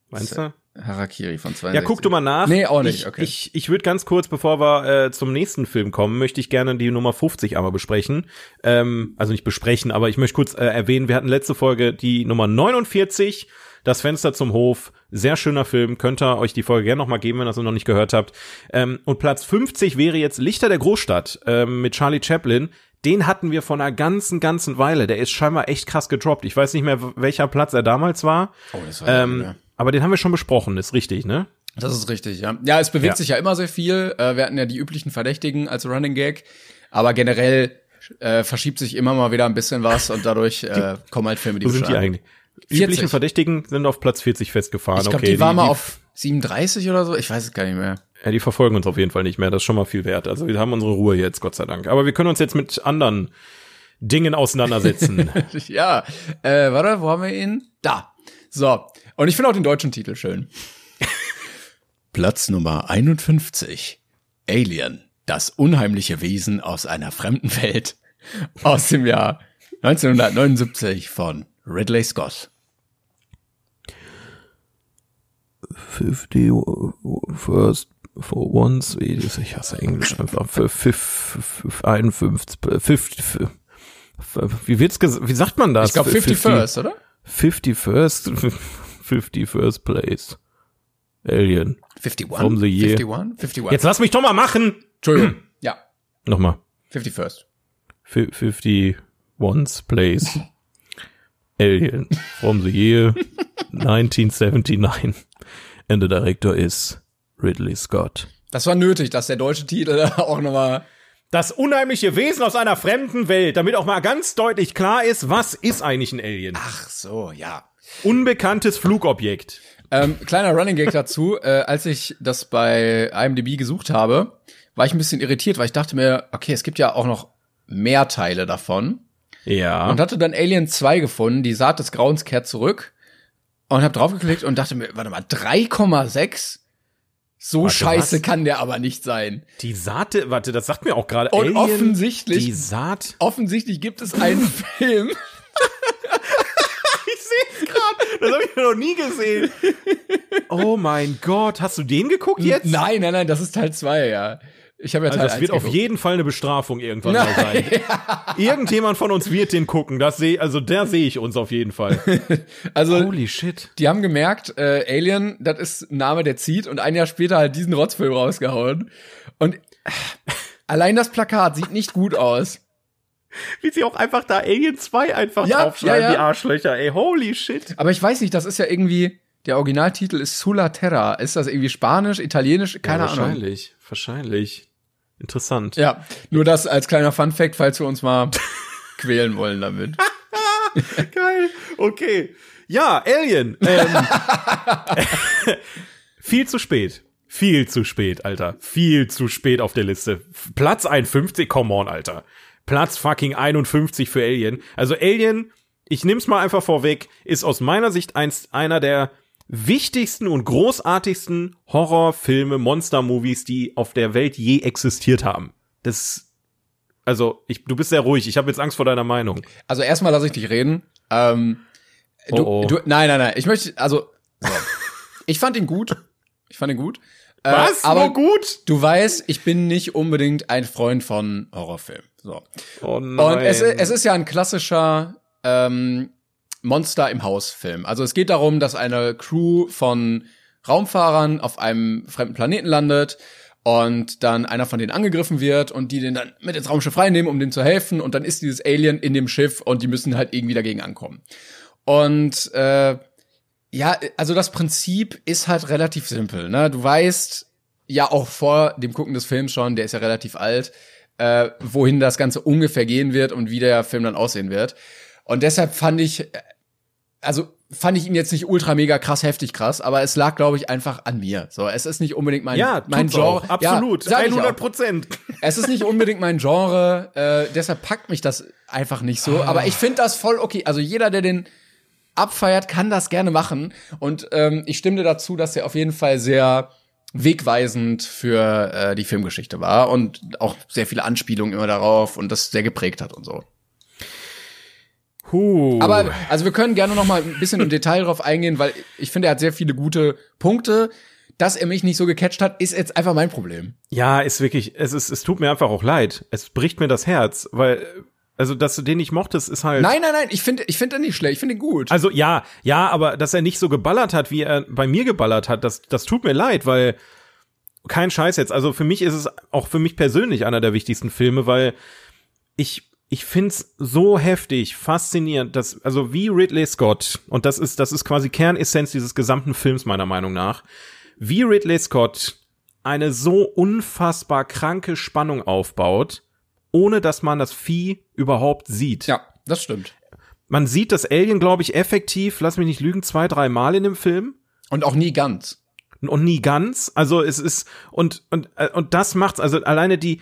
Meinst du? Harakiri von 62. Ja, guck du mal nach. Nee, auch nicht, ich, okay. Ich, ich würde ganz kurz, bevor wir äh, zum nächsten Film kommen, möchte ich gerne die Nummer 50 einmal besprechen. Ähm, also nicht besprechen, aber ich möchte kurz äh, erwähnen, wir hatten letzte Folge die Nummer 49, das Fenster zum Hof. Sehr schöner Film, könnt ihr euch die Folge gerne nochmal geben, wenn ihr das noch nicht gehört habt. Ähm, und Platz 50 wäre jetzt Lichter der Großstadt ähm, mit Charlie Chaplin den hatten wir von einer ganzen, ganzen Weile. Der ist scheinbar echt krass gedroppt. Ich weiß nicht mehr, welcher Platz er damals war. Oh, das war ähm, ja. Aber den haben wir schon besprochen, ist richtig, ne? Das ist richtig, ja. Ja, es bewegt ja. sich ja immer sehr viel. Äh, wir hatten ja die üblichen Verdächtigen als Running Gag. Aber generell äh, verschiebt sich immer mal wieder ein bisschen was und dadurch äh, kommen halt Filme, die Wo sind die eigentlich? Die üblichen Verdächtigen sind auf Platz 40 festgefahren. Ich glaube, okay, die waren mal auf 37 oder so. Ich weiß es gar nicht mehr. Ja, die verfolgen uns auf jeden Fall nicht mehr. Das ist schon mal viel wert. Also wir haben unsere Ruhe jetzt, Gott sei Dank. Aber wir können uns jetzt mit anderen Dingen auseinandersetzen. ja, äh, warte, wo haben wir ihn? Da. So. Und ich finde auch den deutschen Titel schön. Platz Nummer 51. Alien. Das unheimliche Wesen aus einer fremden Welt. Aus dem Jahr 1979 von Ridley Scott. 50 first for once, ich hasse Englisch einfach, für 51, 50, wie wird's wie sagt man das? Ich glaube 50 first, oder? 50 first, 50 first place. Alien. 51? From the year. 51? 51. Jetzt lass mich doch mal machen! Entschuldigung. ja. Nochmal. 50 first. 50 once place. Alien. From the year 1979. And the director is Ridley Scott. Das war nötig, dass der deutsche Titel auch nochmal. Das unheimliche Wesen aus einer fremden Welt, damit auch mal ganz deutlich klar ist, was ist eigentlich ein Alien? Ach so, ja. Unbekanntes Flugobjekt. Ähm, kleiner Running Gag dazu, äh, als ich das bei IMDb gesucht habe, war ich ein bisschen irritiert, weil ich dachte mir, okay, es gibt ja auch noch mehr Teile davon. Ja. Und hatte dann Alien 2 gefunden, die Saat des Grauens kehrt zurück. Und hab draufgeklickt und dachte mir, warte mal, 3,6? So warte, scheiße was? kann der aber nicht sein. Die Saat, warte, das sagt mir auch gerade. Und Alien, offensichtlich, die Saat. Offensichtlich gibt es einen Film. Sehe es gerade. Das habe ich noch nie gesehen. Oh mein Gott, hast du den geguckt jetzt? Nein, nein, nein, das ist Teil 2, ja. Ich habe ja also Teil das wird auf jeden Fall eine Bestrafung irgendwann mal sein. Irgendjemand von uns wird den gucken. Das sehe, also der sehe ich uns auf jeden Fall. also holy shit. Die haben gemerkt, äh, Alien, das ist ein Name, der zieht, und ein Jahr später halt diesen Rotzfilm rausgehauen. Und äh, allein das Plakat sieht nicht gut aus. Wie sie auch einfach da Alien 2 einfach ja, draufschreiben, ja, ja. die Arschlöcher, ey, holy shit. Aber ich weiß nicht, das ist ja irgendwie, der Originaltitel ist Sula Terra. Ist das irgendwie Spanisch, Italienisch? Keine ja, wahrscheinlich, Ahnung. Wahrscheinlich, wahrscheinlich. Interessant. Ja, nur das als kleiner Fun Fact, falls wir uns mal quälen wollen damit. Geil. Okay. Ja, Alien. Ähm, viel zu spät. Viel zu spät, Alter. Viel zu spät auf der Liste. Platz 51, come on, Alter. Platz fucking 51 für Alien. Also Alien, ich nehm's mal einfach vorweg, ist aus meiner Sicht eins, einer der wichtigsten und großartigsten Horrorfilme, Monster-Movies, die auf der Welt je existiert haben. Das Also, ich, du bist sehr ruhig. Ich habe jetzt Angst vor deiner Meinung. Also erstmal lasse ich dich reden. Ähm, du, Oh, oh. du, nein, nein, nein. Ich möchte, also, so. ich fand ihn gut. Ich fand ihn gut. Äh, Was? aber Nur gut? du weißt, ich bin nicht unbedingt ein Freund von Horrorfilmen. So. Oh nein. Und es, es ist ja ein klassischer ähm, Monster im Haus-Film. Also es geht darum, dass eine Crew von Raumfahrern auf einem fremden Planeten landet und dann einer von denen angegriffen wird und die den dann mit ins Raumschiff reinnehmen, um dem zu helfen. Und dann ist dieses Alien in dem Schiff und die müssen halt irgendwie dagegen ankommen. Und äh, ja, also das Prinzip ist halt relativ simpel. Ne? Du weißt ja auch vor dem Gucken des Films schon, der ist ja relativ alt, äh, wohin das Ganze ungefähr gehen wird und wie der Film dann aussehen wird. Und deshalb fand ich, äh, also fand ich ihn jetzt nicht ultra mega krass heftig krass, aber es lag, glaube ich, einfach an mir. So, es ist nicht unbedingt mein, ja, mein Genre. auch. Absolut. Ja, sag ich 100 auch. Prozent. Es ist nicht unbedingt mein Genre, äh, deshalb packt mich das einfach nicht so. Aber ich finde das voll okay. Also jeder, der den abfeiert, kann das gerne machen. Und ähm, ich stimme dir dazu, dass er auf jeden Fall sehr wegweisend für äh, die Filmgeschichte war und auch sehr viele Anspielungen immer darauf und das sehr geprägt hat und so. Huh. Aber also wir können gerne noch mal ein bisschen im Detail drauf eingehen, weil ich finde, er hat sehr viele gute Punkte. Dass er mich nicht so gecatcht hat, ist jetzt einfach mein Problem. Ja, ist wirklich, es ist, es tut mir einfach auch leid. Es bricht mir das Herz, weil, also, dass du den nicht mochtest, ist halt. Nein, nein, nein, ich finde ich finde ihn nicht schlecht, ich finde ihn gut. Also, ja, ja, aber dass er nicht so geballert hat, wie er bei mir geballert hat, das, das tut mir leid, weil, kein Scheiß jetzt. Also, für mich ist es auch für mich persönlich einer der wichtigsten Filme, weil ich, ich find's so heftig, faszinierend, dass, also wie Ridley Scott, und das ist, das ist quasi Kernessenz dieses gesamten Films meiner Meinung nach, wie Ridley Scott eine so unfassbar kranke Spannung aufbaut, ohne dass man das Vieh überhaupt sieht. ja, das stimmt. Man sieht das Alien, glaube ich, effektiv, lass mich nicht lügen, zwei, drei Mal in dem Film Und auch nie ganz. und nie ganz. Also es ist und und äh, und das macht's also alleine die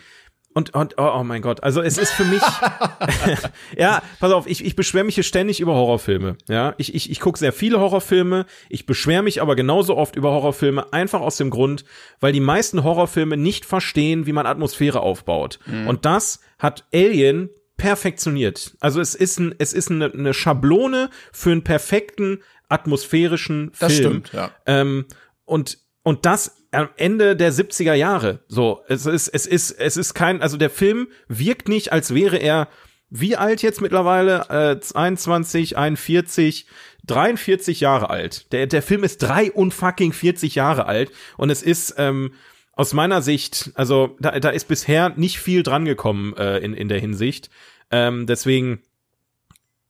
und und oh, oh mein Gott, also es ist für mich ja, pass auf, ich ich beschwere mich hier ständig über Horrorfilme, ja? Ich ich ich gucke sehr viele Horrorfilme, ich beschwere mich aber genauso oft über Horrorfilme einfach aus dem Grund, weil die meisten Horrorfilme nicht verstehen, wie man Atmosphäre aufbaut. Und das hat Alien perfektioniert. Also es ist ein es ist eine, eine Schablone für einen perfekten atmosphärischen Das Film. stimmt, ja. Ähm, und, und das am Ende der 70er Jahre. So, es ist, es ist, es ist kein, also der Film wirkt nicht, als wäre er, wie alt jetzt mittlerweile? Äh, 21, 41, 43 Jahre alt. Der, der Film ist drei unfucking 40 Jahre alt und es ist, ähm, aus meiner Sicht, also da, da ist bisher nicht viel dran gekommen äh, in, in der Hinsicht. Ähm, deswegen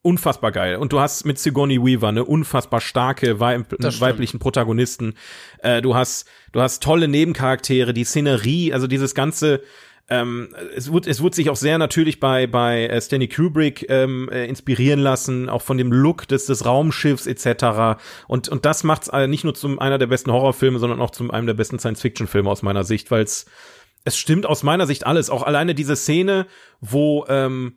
unfassbar geil. Und du hast mit Sigourney Weaver eine unfassbar starke Weib weiblichen Protagonisten. Äh, du hast, du hast tolle Nebencharaktere, die Szenerie, also dieses ganze, ähm, es wurde, es wurde sich auch sehr natürlich bei bei äh, Stanley Kubrick ähm, äh, inspirieren lassen, auch von dem Look des des Raumschiffs etc. Und und das macht's äh, nicht nur zum einer der besten Horrorfilme, sondern auch zum einem der besten Science-Fiction-Filme aus meiner Sicht, weil es es stimmt aus meiner Sicht alles. Auch alleine diese Szene, wo ähm,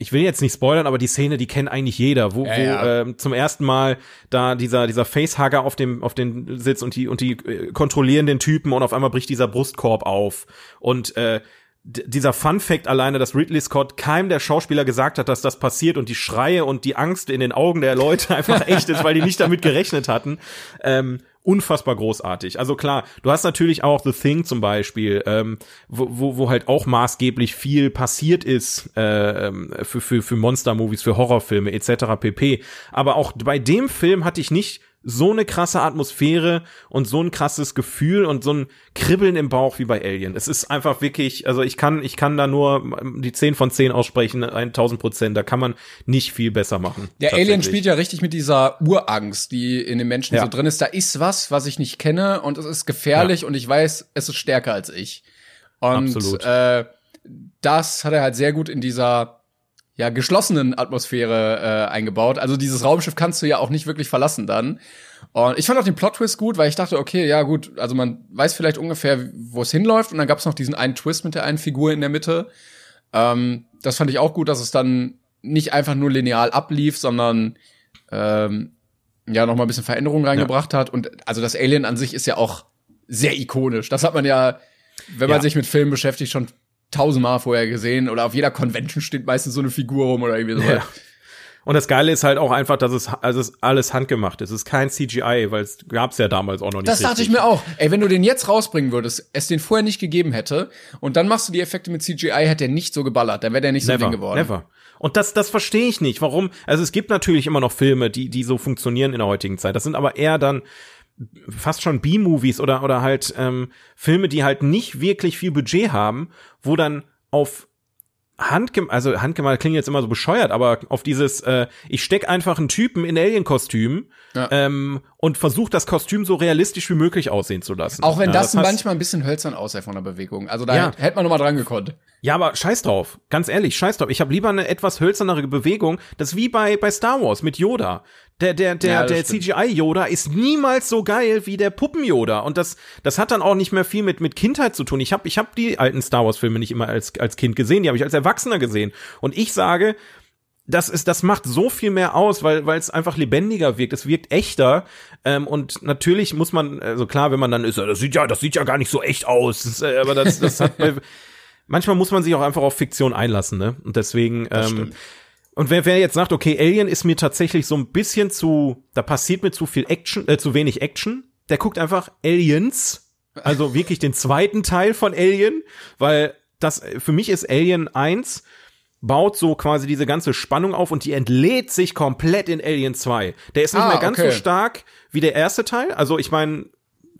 ich will jetzt nicht spoilern, aber die Szene, die kennt eigentlich jeder, wo, Ja, wo ja. Ähm, zum ersten Mal da dieser dieser Facehugger auf dem auf den Sitz und die und die äh, kontrollieren den Typen und auf einmal bricht dieser Brustkorb auf und äh, dieser Fun Fact alleine, dass Ridley Scott keinem der Schauspieler gesagt hat, dass das passiert und die Schreie und die Angst in den Augen der Leute einfach echt ist, weil die nicht damit gerechnet hatten. Ähm, unfassbar großartig. Also klar, du hast natürlich auch The Thing zum Beispiel, ähm, wo, wo, wo halt auch maßgeblich viel passiert ist äh, für, für, für Monster-Movies, für Horrorfilme etc. pp. Aber auch bei dem Film hatte ich nicht so eine krasse Atmosphäre und so ein krasses Gefühl und so ein Kribbeln im Bauch wie bei Alien. Es ist einfach wirklich, also ich kann, ich kann da nur die 10 von 10 aussprechen, 1000 Prozent, da kann man nicht viel besser machen. Der Alien spielt ja richtig mit dieser Urangst, die in den Menschen Ja. so drin ist. Da ist was, was ich nicht kenne und es ist gefährlich und ich weiß, es ist stärker als ich. Und Absolut. Äh, das hat er halt sehr gut in dieser ja geschlossenen Atmosphäre äh, eingebaut. Also dieses Raumschiff kannst du ja auch nicht wirklich verlassen dann. Und ich fand auch den Plot-Twist gut, weil ich dachte, okay, ja gut, also man weiß vielleicht ungefähr, wo es hinläuft. Und dann gab es noch diesen einen Twist mit der einen Figur in der Mitte. Ähm, das fand ich auch gut, dass es dann nicht einfach nur lineal ablief, sondern ähm, ja noch mal ein bisschen Veränderung reingebracht hat. Und also das Alien an sich ist ja auch sehr ikonisch. Das hat man ja, wenn man Ja. sich mit Filmen beschäftigt, schon tausendmal vorher gesehen oder auf jeder Convention steht meistens so eine Figur rum oder irgendwie so. Ja. Und das Geile ist halt auch einfach, dass es, also es alles handgemacht ist. Es ist kein CGI, weil es gab's ja damals auch noch nicht. Das dachte richtig. ich mir auch. Ey, wenn du den jetzt rausbringen würdest, es den vorher nicht gegeben hätte und dann machst du die Effekte mit CGI, hätte er nicht so geballert, dann wäre der nicht so ein Ding geworden. never. Und das, das verstehe ich nicht. Warum? Also es gibt natürlich immer noch Filme, die, die so funktionieren in der heutigen Zeit. Das sind aber eher dann fast schon B-Movies oder, oder halt ähm, Filme, die halt nicht wirklich viel Budget haben, wo dann auf handgem also handgemalt klingt jetzt immer so bescheuert, aber auf dieses, äh, ich steck einfach einen Typen in Alien-Kostüm Ja. ähm, und versuche das Kostüm so realistisch wie möglich aussehen zu lassen. Auch wenn ja, das, heißt- manchmal ein bisschen hölzern aussah von der Bewegung. Also da Ja. hätte man noch mal dran gekonnt. Ja, aber scheiß drauf. Ganz ehrlich, scheiß drauf. Ich habe lieber eine etwas hölzernere Bewegung. Das ist wie bei, bei Star Wars mit Yoda. Der, der, der, Ja, der. CGI-Yoda ist niemals so geil wie der Puppen-Yoda. Und das, das hat dann auch nicht mehr viel mit, mit Kindheit zu tun. Ich habe ich hab die alten Star Wars-Filme nicht immer als, als Kind gesehen, die habe ich als Erwachsener gesehen. Und ich sage, das ist, das macht so viel mehr aus, weil, weil es einfach lebendiger wirkt. Es wirkt echter. Ähm, und natürlich muss man, also klar, wenn man dann ist, das sieht ja, das sieht ja gar nicht so echt aus. Das, äh, aber das, das hat manchmal muss man sich auch einfach auf Fiktion einlassen, ne? Und deswegen, ähm. Und wer, wer jetzt sagt, okay, Alien ist mir tatsächlich so ein bisschen zu, da passiert mir zu viel Action, äh, zu wenig Action, der guckt einfach Aliens, also wirklich den zweiten Teil von Alien, weil das, für mich ist Alien 1 baut so quasi diese ganze Spannung auf und die entlädt sich komplett in Alien 2. Der ist nicht Ah, mehr ganz okay. so stark wie der erste Teil. Also ich meine,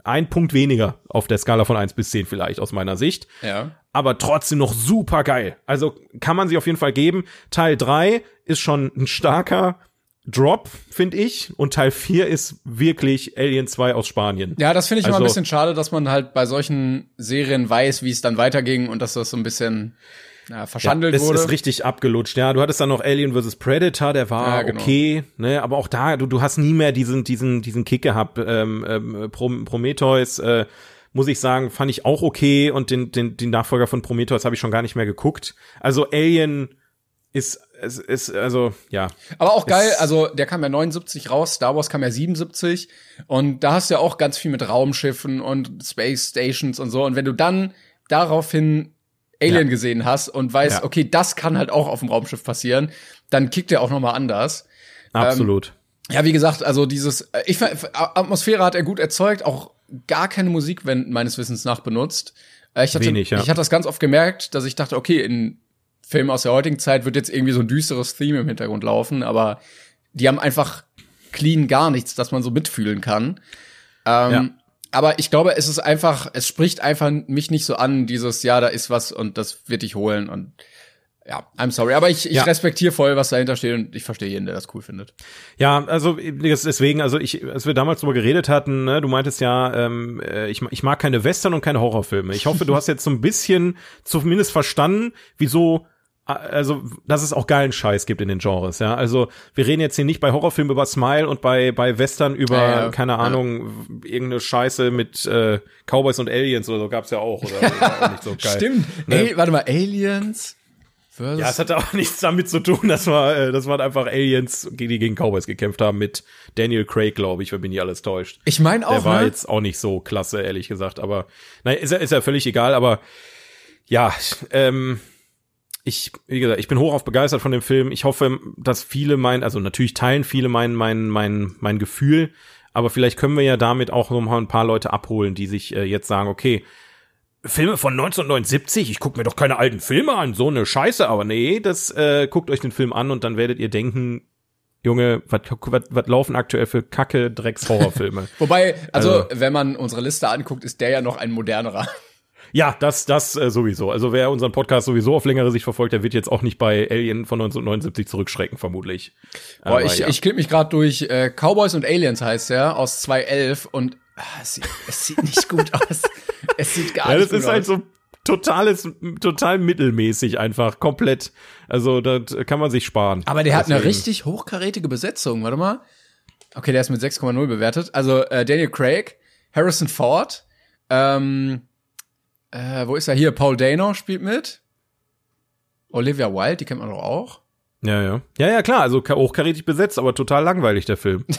ein Punkt weniger auf der Skala von 1 bis 10 vielleicht aus meiner Sicht Ja. Aber trotzdem noch super geil. Also kann man sich auf jeden Fall geben. Teil 3 ist schon ein starker Drop, finde ich. Und Teil 4 ist wirklich Alien 2 aus Spanien. Ja, das finde ich immer ein Also- bisschen schade, dass man halt bei solchen Serien weiß, wie es dann weiterging und dass das so ein bisschen ja, verschandelt es wurde. ist richtig abgelutscht. Ja, du hattest dann noch Alien vs. Predator, der war Ja, genau. okay, ne, aber auch da, du, du hast nie mehr diesen, diesen, diesen Kick gehabt. Ähm, ähm, Prom Prometheus, äh, muss ich sagen, fand ich auch okay und den, den, den Nachfolger von Prometheus habe ich schon gar nicht mehr geguckt. Also Alien ist, es ist, also, ja. Aber auch geil, also der kam ja 79 raus, Star Wars kam ja 77 und da hast du ja auch ganz viel mit Raumschiffen und Space Stations und so und wenn du dann daraufhin Alien Ja. gesehen hast und weißt, Ja. okay, das kann halt auch auf dem Raumschiff passieren, dann kickt der auch noch mal anders. Absolut. Ja, wie gesagt, also dieses, äh, ich fand, Atmosphäre hat er gut erzeugt, auch gar keine Musik wenn, meines Wissens nach benutzt. Äh, Ich hatte, Wenig, ja. ich hatte das ganz oft gemerkt, dass ich dachte, okay, in Filmen aus der heutigen Zeit wird jetzt irgendwie so ein düsteres Theme im Hintergrund laufen, aber die haben einfach clean gar nichts, dass man so mitfühlen kann. Ähm, Ja. Aber ich glaube, es ist einfach, es spricht einfach mich nicht so an, dieses, ja, da ist was und das wird dich holen und ja, I'm sorry. Aber ich, ich Ja. respektiere voll, was dahinter steht und ich verstehe jeden, der das cool findet. Ja, also deswegen, also ich, als wir damals drüber geredet hatten, ne, du meintest ja, ähm, äh, ich, ich mag keine Western und keine Horrorfilme. Ich hoffe, du hast jetzt so ein bisschen zumindest verstanden, wieso äh, also, dass es auch geilen Scheiß gibt in den Genres, ja. Also, wir reden jetzt hier nicht bei Horrorfilmen über Smile und bei, bei Western über, Ja, ja. keine Ja. Ahnung, irgendeine Scheiße mit äh, Cowboys und Aliens oder so gab's ja auch. Oder, war auch nicht so geil. Stimmt. Ne? Ey, warte mal, Aliens versus Ja, es hatte auch nichts damit zu tun. Das war, äh, das waren einfach Aliens, die gegen Cowboys gekämpft haben mit Daniel Craig, glaube ich, wenn mich nicht alles täuscht. Ich meine Der auch, war ne? jetzt auch nicht so klasse, ehrlich gesagt. Aber naja, ist ja, ist ja völlig egal. Aber ja, ähm, ich, wie gesagt, ich bin hochauf begeistert von dem Film. Ich hoffe, dass viele meinen, also natürlich teilen viele mein, mein, mein, mein Gefühl. Aber vielleicht können wir ja damit auch noch mal ein paar Leute abholen, die sich äh, jetzt sagen, okay, Filme von 1979, ich gucke mir doch keine alten Filme an, so eine Scheiße, aber nee, das äh, guckt euch den Film an und dann werdet ihr denken, Junge, was laufen aktuell für kacke Drecks-Horrorfilme? Wobei, also, Also- wenn man unsere Liste anguckt, ist der ja noch ein modernerer. ja, das das äh, sowieso. Also wer unseren Podcast sowieso auf längere Sicht verfolgt, der wird jetzt auch nicht bei Alien von 1979 zurückschrecken, vermutlich. Boah, Aber ich, ja. ich klick mich gerade durch äh, Cowboys und Aliens heißt der aus 2011 und es, sieht, es sieht nicht gut aus. Es sieht gar ja, nicht das gut ist halt aus. so totales, total mittelmäßig einfach, komplett. Also das kann man sich sparen. Aber der hat eine Deswegen. richtig hochkarätige Besetzung. Warte mal. Okay, der ist mit 6,0 bewertet. Also äh, Daniel Craig, Harrison Ford, ähm, äh, wo ist er hier? Paul Dano spielt mit. Olivia Wilde, die kennt man doch auch. Ja, ja. Ja, ja, klar, also ka- hochkarätig besetzt, aber total langweilig, der Film.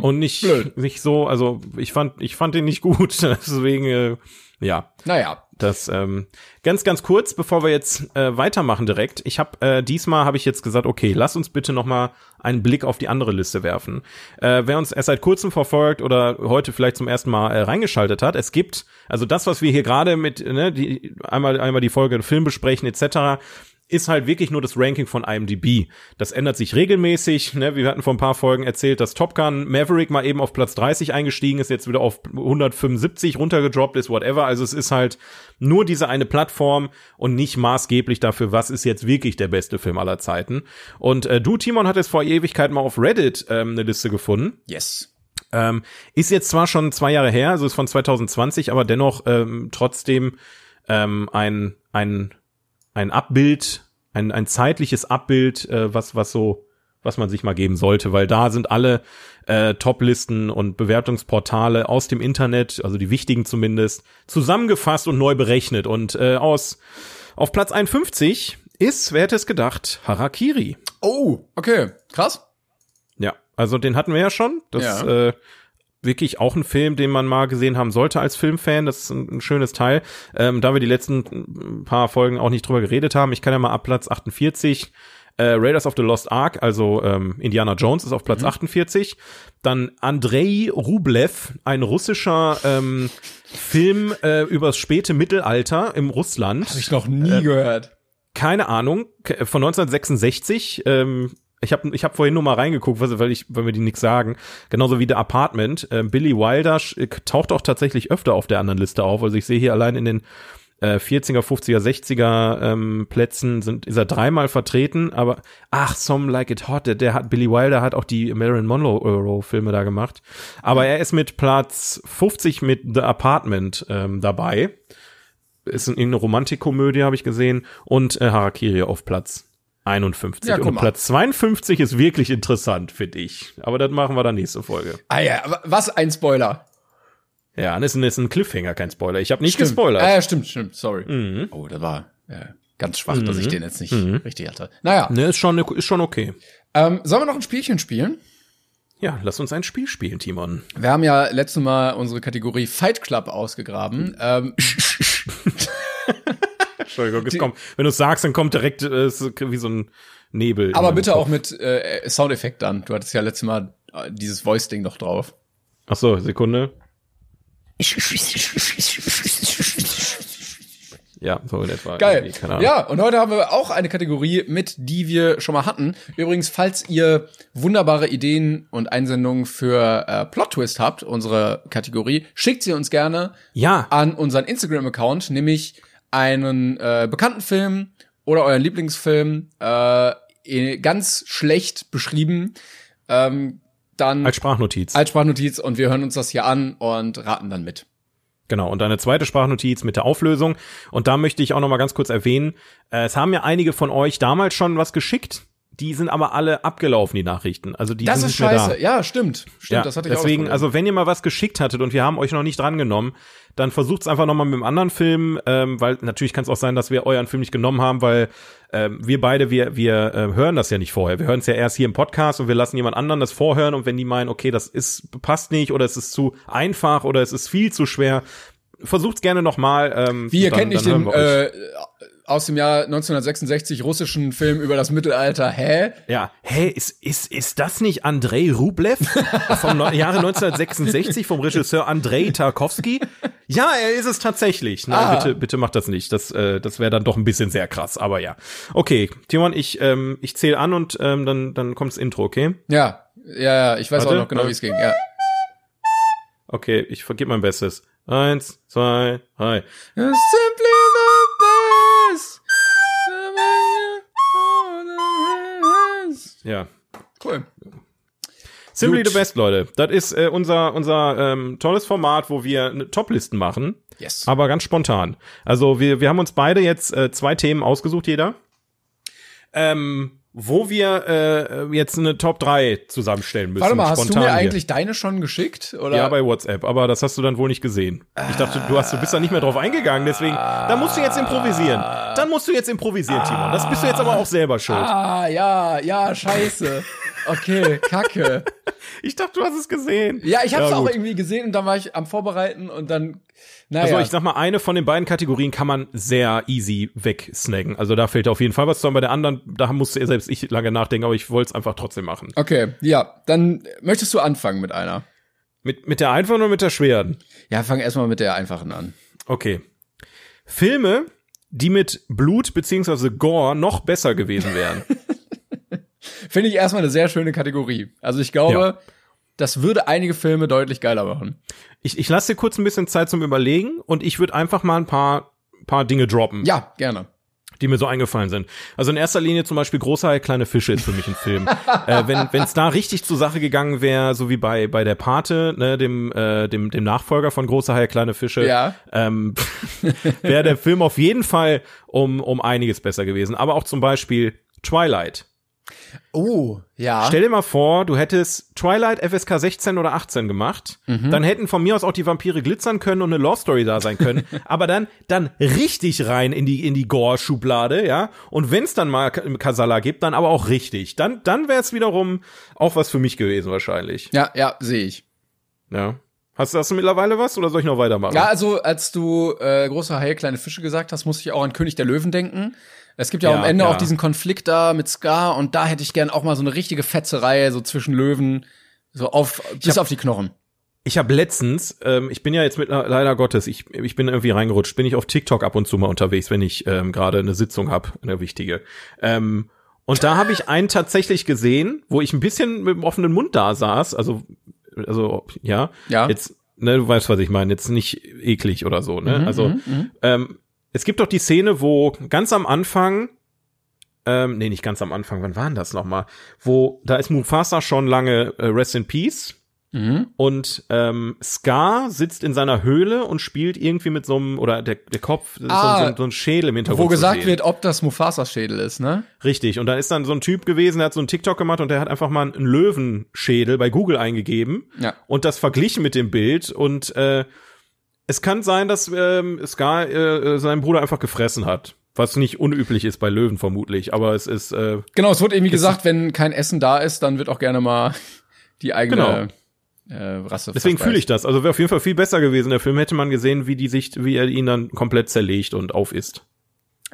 Und nicht, blöd. nicht so, also ich fand, ich fand den nicht gut, deswegen, äh, ja. Naja, Das ähm, ganz, ganz kurz, bevor wir jetzt äh, weitermachen direkt. Ich habe äh, diesmal habe ich jetzt gesagt, okay, lass uns bitte noch mal einen Blick auf die andere Liste werfen. Äh, wer uns erst seit kurzem verfolgt oder heute vielleicht zum ersten Mal äh, reingeschaltet hat, es gibt also das, was wir hier gerade mit ne, die einmal einmal die Folge Film besprechen etc ist halt wirklich nur das Ranking von IMDb. Das ändert sich regelmäßig. Ne? Wir hatten vor ein paar Folgen erzählt, dass Top Gun Maverick mal eben auf Platz 30 eingestiegen ist, jetzt wieder auf 175 runtergedroppt ist, whatever. Also es ist halt nur diese eine Plattform und nicht maßgeblich dafür, was ist jetzt wirklich der beste Film aller Zeiten. Und äh, du, Timon, hattest vor Ewigkeit mal auf Reddit ähm, eine Liste gefunden. Yes. Ähm, ist jetzt zwar schon zwei Jahre her, also ist von 2020, aber dennoch ähm, trotzdem ähm, ein, ein ein Abbild, ein, ein zeitliches Abbild, äh, was, was so, was man sich mal geben sollte, weil da sind alle äh, Top-Listen und Bewertungsportale aus dem Internet, also die wichtigen zumindest, zusammengefasst und neu berechnet. Und äh, aus auf Platz 51 ist, wer hätte es gedacht, Harakiri. Oh, okay, krass. Ja, also den hatten wir ja schon. Das ja. äh, wirklich auch ein Film, den man mal gesehen haben sollte als Filmfan. Das ist ein, ein schönes Teil. Ähm, da wir die letzten paar Folgen auch nicht drüber geredet haben, ich kann ja mal ab Platz 48 äh, Raiders of the Lost Ark, also ähm, Indiana Jones ist auf Platz mhm. 48. Dann Andrei Rublev, ein russischer ähm, Film äh, übers späte Mittelalter im Russland. Habe ich noch nie äh, gehört. Keine Ahnung, von 1966. Ähm, ich habe ich hab vorhin nur mal reingeguckt, weil ich, weil wir die nichts sagen. Genauso wie The Apartment. Äh, Billy Wilder äh, taucht auch tatsächlich öfter auf der anderen Liste auf. Also ich sehe hier allein in den äh, 40er, 50er, 60er ähm, Plätzen sind ist er dreimal vertreten. Aber ach, Some Like It Hot, der, der hat Billy Wilder hat auch die Marilyn Monroe Filme da gemacht. Aber er ist mit Platz 50 mit The Apartment ähm, dabei. Ist eine Romantikkomödie, habe ich gesehen. Und äh, Harakiri auf Platz 51. Ja, und Platz 52 ist wirklich interessant, finde ich. Aber das machen wir dann nächste Folge. Ah ja, was ein Spoiler. Ja, das ist ein, das ist ein Cliffhanger, kein Spoiler. Ich habe nicht stimmt. gespoilert. Ah ja, stimmt, stimmt, sorry. Mhm. Oh, das war ja, ganz schwach, mhm. dass ich mhm. den jetzt nicht mhm. richtig hatte. Naja. Ne, ist schon, ist schon okay. Ähm, sollen wir noch ein Spielchen spielen? Ja, lass uns ein Spiel spielen, Timon. Wir haben ja letztes Mal unsere Kategorie Fight Club ausgegraben. Ähm, Entschuldigung, es kommt, wenn du es sagst, dann kommt direkt äh, wie so ein Nebel. Aber bitte Kopf. auch mit äh, Soundeffekt dann. Du hattest ja letztes Mal äh, dieses Voice-Ding noch drauf. Ach so, Sekunde. Ja, so in etwa. Geil. Ja, und heute haben wir auch eine Kategorie mit, die wir schon mal hatten. Übrigens, falls ihr wunderbare Ideen und Einsendungen für äh, Plot Twist habt, unsere Kategorie, schickt sie uns gerne ja. an unseren Instagram-Account, nämlich einen äh, bekannten Film oder euren Lieblingsfilm äh, ganz schlecht beschrieben, ähm, dann als Sprachnotiz. Als Sprachnotiz und wir hören uns das hier an und raten dann mit. Genau, und eine zweite Sprachnotiz mit der Auflösung. Und da möchte ich auch noch mal ganz kurz erwähnen, äh, es haben ja einige von euch damals schon was geschickt die sind aber alle abgelaufen, die Nachrichten. Also die das sind ist nicht scheiße. Mehr da. Ja, stimmt. Stimmt, ja, das hatte ich Deswegen, also wenn ihr mal was geschickt hattet und wir haben euch noch nicht drangenommen, dann versucht's einfach nochmal mit einem anderen Film, ähm, weil natürlich kann es auch sein, dass wir euren Film nicht genommen haben, weil ähm, wir beide, wir, wir äh, hören das ja nicht vorher. Wir hören es ja erst hier im Podcast und wir lassen jemand anderen das vorhören und wenn die meinen, okay, das ist passt nicht oder es ist zu einfach oder es ist viel zu schwer, versucht's gerne nochmal. Ähm, Wie ihr kennt nicht den äh, aus dem Jahr 1966 russischen Film über das Mittelalter. Hä? Ja, hä, ist, ist, ist das nicht Andrei Rublev vom Jahre 1966 vom Regisseur Andrei Tarkovsky? Ja, er ist es tatsächlich. Nein, ah. bitte, bitte macht das nicht. Das, äh, das wäre dann doch ein bisschen sehr krass, aber ja. Okay, Timon, ich, ähm, ich zähle an und ähm, dann, dann kommt das Intro, okay? Ja, ja, ja, ich weiß Warte, auch noch genau, wie es ging, ja. Okay, ich vergib mein Bestes. Eins, zwei, drei. Simply Ja. Cool. Simply Gut. the best, Leute. Das ist äh, unser unser ähm, tolles Format, wo wir ne, Toplisten machen. Yes. Aber ganz spontan. Also wir wir haben uns beide jetzt äh, zwei Themen ausgesucht, jeder. Ähm, wo wir äh, jetzt eine Top 3 zusammenstellen müssen. Warte mal, hast du mir eigentlich deine schon geschickt? Oder? Ja, bei WhatsApp, aber das hast du dann wohl nicht gesehen. Ich dachte, du hast, du bist da nicht mehr drauf eingegangen, deswegen, da musst du jetzt improvisieren. Dann musst du jetzt improvisieren, Timon. Das bist du jetzt aber auch selber schuld. Ah, ja, ja, scheiße. okay, kacke. Ich dachte, du hast es gesehen. Ja, ich habe es Ja, auch irgendwie gesehen und dann war ich am Vorbereiten und dann, naja. Also ich sag mal, eine von den beiden Kategorien kann man sehr easy wegsnacken. Also da fehlt auf jeden Fall was zu. Bei der anderen, da musste selbst ich lange nachdenken, aber ich wollte es einfach trotzdem machen. okay, ja, dann möchtest du anfangen mit einer. Mit, mit der einfachen oder mit der schweren? Ja, fang erstmal mit der einfachen an. Okay. Filme, die mit Blut beziehungsweise Gore noch besser gewesen wären. Finde ich erstmal eine sehr schöne Kategorie. Also ich glaube, Ja. Das würde einige Filme deutlich geiler machen. Ich, ich lasse dir kurz ein bisschen Zeit zum Überlegen und ich würde einfach mal ein paar, paar Dinge droppen, Ja, gerne. die mir so eingefallen sind. Also in erster Linie zum Beispiel Große Haie, kleine Fische ist für mich ein Film. äh, wenn es da richtig zur Sache gegangen wäre, so wie bei bei der Pate, ne, dem äh, dem dem Nachfolger von Große Haie, kleine Fische, Ja. ähm, wäre der Film auf jeden Fall um um einiges besser gewesen. Aber auch zum Beispiel Twilight. Oh, ja. Stell dir mal vor, du hättest Twilight FSK 16 oder 18 gemacht, Mhm. dann hätten von mir aus auch die Vampire glitzern können und eine Love Story da sein können, aber dann dann richtig rein in die in die Gore Schublade, ja? Und wenn's dann mal Ka- Kasala gibt, dann aber auch richtig. Dann dann wäre es wiederum auch was für mich gewesen wahrscheinlich. ja, ja, sehe ich. Ja. Hast, hast du mittlerweile was oder soll ich noch weitermachen? Ja, also als du äh, große Haie, kleine Fische gesagt hast, musste ich auch an König der Löwen denken. Es gibt ja, Ja, am Ende ja. auch diesen Konflikt da mit Scar und da hätte ich gern auch mal so eine richtige Fetzerei so zwischen Löwen, so auf bis hab- auf die Knochen. Ich habe letztens, ähm, ich bin ja jetzt mit leider Gottes, ich, ich bin irgendwie reingerutscht, bin ich auf TikTok ab und zu mal unterwegs, wenn ich ähm, gerade eine Sitzung habe, eine wichtige. Ähm, und da habe ich einen tatsächlich gesehen, wo ich ein bisschen mit dem offenen Mund da saß, also also ja, Ja. jetzt ne, du weißt, was ich meine, jetzt nicht eklig oder so, ne? Mhm, also mhm, mhm. ähm, es gibt doch die Szene, wo ganz am Anfang, ähm, nee, nicht ganz am Anfang, wann war denn das nochmal? Wo, da ist Mufasa schon lange äh, Rest in Peace Mhm. und ähm, Scar sitzt in seiner Höhle und spielt irgendwie mit so einem, oder der, der Kopf, Ah, so, so, so ein Schädel im Hintergrund. Wo gesagt wird, ob das Mufasas Schädel ist, ne? Richtig, und da ist dann so ein Typ gewesen, der hat so einen TikTok gemacht und der hat einfach mal einen Löwenschädel bei Google eingegeben Ja. und das verglichen mit dem Bild und äh, es kann sein, dass ähm, Scar äh, äh, seinen Bruder einfach gefressen hat. Was nicht unüblich ist bei Löwen vermutlich, aber es ist äh, Genau, es wurde irgendwie gesagt, wenn kein Essen da ist, dann wird auch gerne mal die eigene äh, Rasse Deswegen fühle ich das. Also wäre auf jeden Fall viel besser gewesen. Der Film hätte man gesehen, wie die sich, wie er ihn dann komplett zerlegt und aufisst.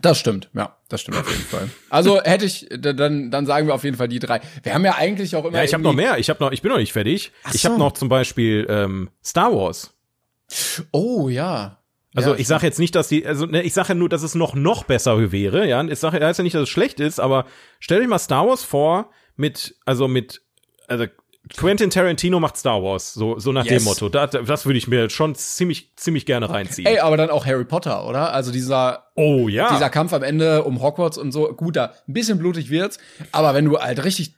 Das stimmt, ja, das stimmt auf jeden Fall. Also hätte ich, dann, dann sagen wir auf jeden Fall die drei. Wir haben ja eigentlich auch immer. Ja, ich habe noch mehr. Ich habe noch, ich bin noch nicht fertig. Ach Ich so. habe noch zum Beispiel ähm, Star Wars. Oh ja. Also ja, ich sage jetzt nicht, dass die, also ne, ich sage ja nur, dass es noch noch besser wäre. Ja, ich sage heißt ja nicht, dass es schlecht ist, aber stell dir mal Star Wars vor mit, also mit, also Quentin Tarantino macht Star Wars, so so nach Yes. dem Motto. Da, das würde ich mir schon ziemlich ziemlich gerne reinziehen. Ey, aber dann auch Harry Potter, oder? Also dieser oh ja. dieser Kampf am Ende um Hogwarts und so, gut, da ein bisschen blutig wird's, aber wenn du halt richtig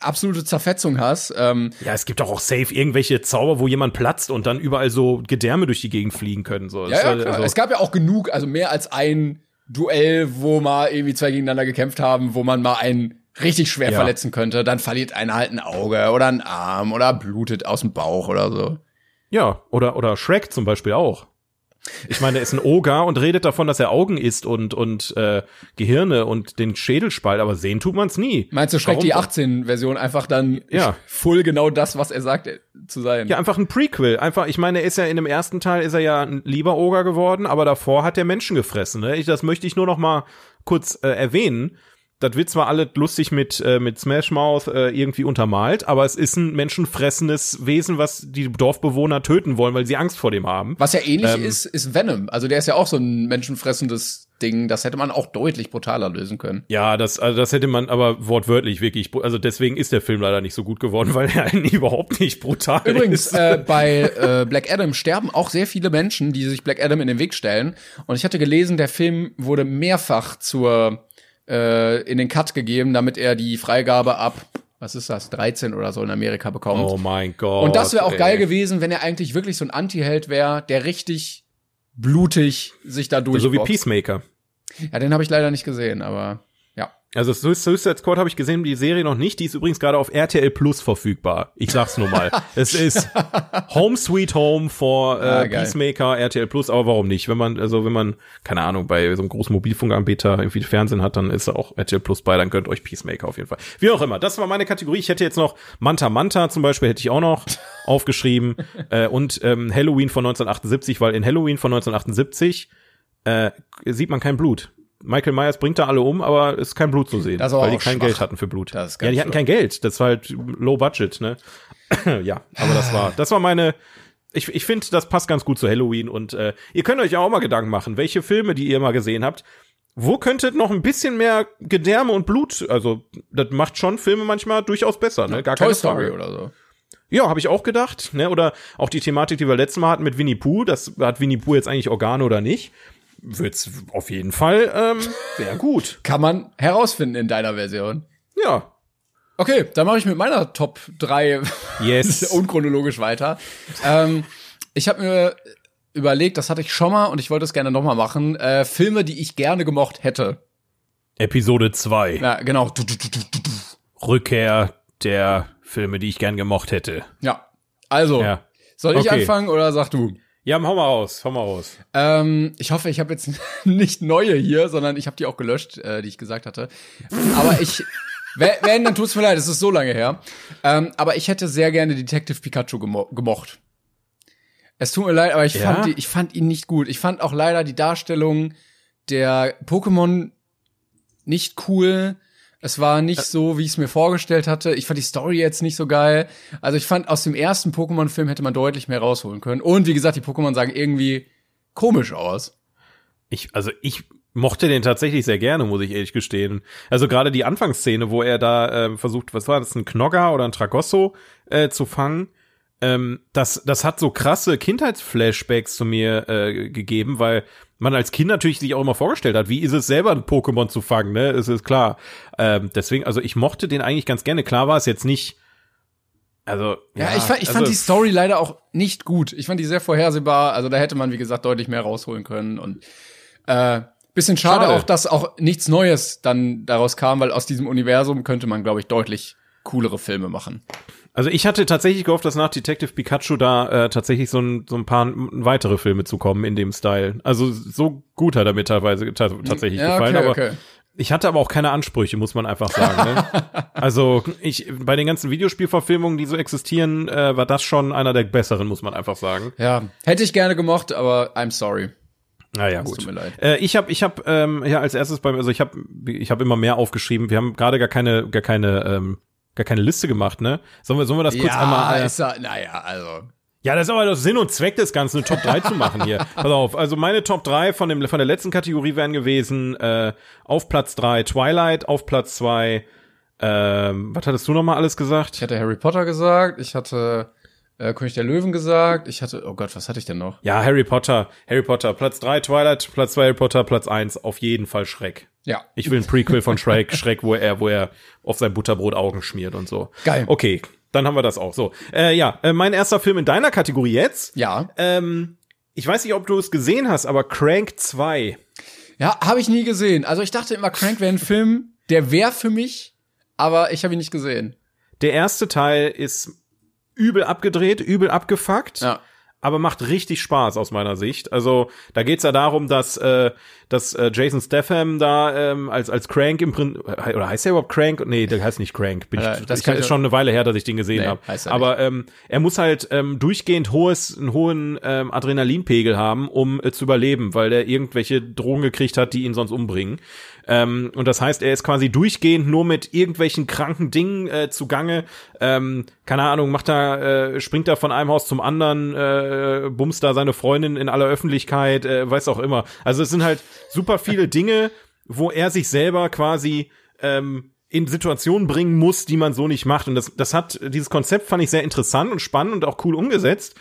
absolute Zerfetzung hast, ähm, Ja, es gibt doch auch safe irgendwelche Zauber, wo jemand platzt und dann überall so Gedärme durch die Gegend fliegen können. So. ja, ja, klar. also- es gab ja auch genug, also mehr als ein Duell, wo mal irgendwie zwei gegeneinander gekämpft haben, wo man mal einen richtig schwer Ja. verletzen könnte, dann verliert einer halt ein Auge oder einen Arm oder blutet aus dem Bauch oder so. Ja, oder, oder Shrek zum Beispiel auch. Ich meine, er ist ein Oger und redet davon, dass er Augen isst und, und äh, Gehirne und den Schädel spalt, aber sehen tut man's nie. Meinst du, Schreck Warum die so? 18-Version einfach dann Ja. full genau das, was er sagt äh, zu sein? Ja, einfach ein Prequel. Einfach, ich meine, er ist ja in dem ersten Teil ist er ja ein lieber Oger geworden, aber davor hat er Menschen gefressen. Ne? Ich, das möchte ich nur noch mal kurz äh, erwähnen. Das wird zwar alles lustig mit, äh, mit Smash Mouth äh, irgendwie untermalt, aber es ist ein menschenfressendes Wesen, was die Dorfbewohner töten wollen, weil sie Angst vor dem haben. Was ja ähnlich Ähm, ist, ist Venom. Also der ist ja auch so ein menschenfressendes Ding. Das hätte man auch deutlich brutaler lösen können. Ja, das, also das hätte man aber wortwörtlich wirklich, also deswegen ist der Film leider nicht so gut geworden, weil er einen überhaupt nicht brutal Übrigens, ist. äh, bei äh, Black Adam sterben auch sehr viele Menschen, die sich Black Adam in den Weg stellen. Und ich hatte gelesen, der Film wurde mehrfach zur äh, in den Cut gegeben, damit er die Freigabe ab, was ist das, 13 oder so in Amerika bekommt. oh mein Gott. Und das wäre auch ey. geil gewesen, wenn er eigentlich wirklich so ein Anti-Held wäre, der richtig blutig sich da durch. So wie Peacemaker. Ja, den habe ich leider nicht gesehen, aber. Also Suicide Squad habe ich gesehen, die Serie noch nicht. Die ist übrigens gerade auf RTL Plus verfügbar. Ich sag's nur mal. es ist Home Sweet Home for äh, ah, Peacemaker, RTL Plus, aber warum nicht? Wenn man, also wenn man, keine Ahnung, bei so einem großen Mobilfunkanbieter irgendwie Fernsehen hat, dann ist auch RTL Plus bei, dann gönnt euch Peacemaker auf jeden Fall. Wie auch immer, das war meine Kategorie. Ich hätte jetzt noch Manta Manta zum Beispiel, hätte ich auch noch aufgeschrieben. äh, und ähm, Halloween von 1978, weil in Halloween von 1978 äh, sieht man kein Blut. Michael Myers bringt da alle um, aber ist kein Blut zu sehen, weil die kein schwach. Geld hatten für Blut. ja, die hatten kein Geld. Das war halt low budget, ne? ja, aber das war, das war meine. Ich, ich finde, das passt ganz gut zu Halloween und äh, ihr könnt euch auch mal Gedanken machen, welche Filme, die ihr mal gesehen habt, wo könnte noch ein bisschen mehr Gedärme und Blut, also das macht schon Filme manchmal durchaus besser, ne? Gar Toy keine Story Frage. oder so. Ja, habe ich auch gedacht, ne? Oder auch die Thematik, die wir letztes Mal hatten mit Winnie Pooh, das hat Winnie Pooh jetzt eigentlich Organe oder nicht? Wird's auf jeden Fall ähm, sehr gut. Kann man herausfinden in deiner Version. Ja. Okay, dann mache ich mit meiner Top 3 yes. unchronologisch weiter. Ähm, ich habe mir überlegt, das hatte ich schon mal und ich wollte es gerne noch mal machen, äh, Filme, die ich gerne gemocht hätte. Episode 2. Ja, genau. Rückkehr der Filme, die ich gern gemocht hätte. Ja. Also, ja. soll ich okay. anfangen oder sag du? Ja, hau mal raus, hau mal raus. Ähm, ich hoffe, ich habe jetzt nicht neue hier, sondern ich habe die auch gelöscht, äh, die ich gesagt hatte. Aber ich, wenn, dann tut's mir leid, es ist so lange her. Ähm, aber ich hätte sehr gerne Detective Pikachu gemo gemocht. Es tut mir leid, aber ich, ja? fand die, ich fand ihn nicht gut. Ich fand auch leider die Darstellung der Pokémon nicht cool. Es war nicht so, wie ich es mir vorgestellt hatte. Ich fand die Story jetzt nicht so geil. Also ich fand, aus dem ersten Pokémon-Film hätte man deutlich mehr rausholen können. Und wie gesagt, die Pokémon sagen irgendwie komisch aus. Ich, also ich mochte den tatsächlich sehr gerne, muss ich ehrlich gestehen. Also gerade die Anfangsszene, wo er da äh, versucht, was war das, ein Knogger oder ein Tragosso äh, zu fangen ähm, das, das hat so krasse Kindheitsflashbacks zu mir äh, gegeben, weil man als Kind natürlich sich auch immer vorgestellt hat, wie ist es selber ein Pokémon zu fangen, ne? Es ist klar. Ähm, deswegen, also ich mochte den eigentlich ganz gerne. Klar war es jetzt nicht. Also ja, ja ich, fand, ich also, fand die Story leider auch nicht gut. Ich fand die sehr vorhersehbar. Also da hätte man wie gesagt deutlich mehr rausholen können und äh, bisschen schade, schade. auch, dass auch nichts Neues dann daraus kam, weil aus diesem Universum könnte man glaube ich deutlich coolere Filme machen. Also ich hatte tatsächlich gehofft, dass nach Detective Pikachu da äh, tatsächlich so ein, so ein paar weitere Filme zu kommen in dem Style. Also so gut hat er mir teilweise tatsächlich ja, gefallen, okay, aber okay. ich hatte aber auch keine Ansprüche, muss man einfach sagen. ne? Also ich bei den ganzen Videospielverfilmungen, die so existieren, äh, war das schon einer der besseren, muss man einfach sagen. Ja, hätte ich gerne gemocht, aber I'm sorry. Naja, ah, gut. Tut mir leid. Äh, ich habe ich hab, ähm, ja als erstes beim also ich habe ich habe immer mehr aufgeschrieben. Wir haben gerade gar keine gar keine ähm, gar keine Liste gemacht, ne? Sollen wir, sollen wir das kurz ja, einmal. Äh, ist ja, naja, also. Ja, das ist aber doch Sinn und Zweck des Ganzen, eine Top 3 zu machen hier. Pass auf, also meine Top 3 von, dem, von der letzten Kategorie wären gewesen, äh, auf Platz 3 Twilight, auf Platz 2, ähm, was hattest du nochmal alles gesagt? Ich hatte Harry Potter gesagt, ich hatte äh, König der Löwen gesagt, ich hatte, oh Gott, was hatte ich denn noch? Ja, Harry Potter, Harry Potter, Platz 3 Twilight, Platz 2 Harry Potter, Platz 1 auf jeden Fall Schreck. Ja. Ich will ein Prequel von Shrek, Shrek, wo er, wo er auf sein Butterbrot Augen schmiert und so. Geil. Okay, dann haben wir das auch. So, äh, ja, äh, mein erster Film in deiner Kategorie jetzt. Ja. Ähm, ich weiß nicht, ob du es gesehen hast, aber Crank 2. Ja, habe ich nie gesehen. Also ich dachte immer, Crank wäre ein Film, der wäre für mich, aber ich habe ihn nicht gesehen. Der erste Teil ist übel abgedreht, übel abgefuckt. Ja aber macht richtig Spaß aus meiner Sicht. Also da geht's ja darum, dass äh, dass äh, Jason Statham da ähm, als als Crank im Prinzip oder heißt er überhaupt Crank? Nee, der heißt nicht Crank. Bin äh, ich, das ich, ist schon eine Weile her, dass ich den gesehen nee, habe. Aber ähm, er muss halt ähm, durchgehend hohes einen hohen ähm, Adrenalinpegel haben, um äh, zu überleben, weil er irgendwelche Drogen gekriegt hat, die ihn sonst umbringen. Ähm, und das heißt, er ist quasi durchgehend nur mit irgendwelchen kranken Dingen äh, zugange. Ähm, keine Ahnung, macht da, äh, springt da von einem Haus zum anderen, äh, bumst da seine Freundin in aller Öffentlichkeit, äh, weiß auch immer. Also es sind halt super viele Dinge, wo er sich selber quasi ähm, in Situationen bringen muss, die man so nicht macht. Und das, das hat, dieses Konzept fand ich sehr interessant und spannend und auch cool umgesetzt.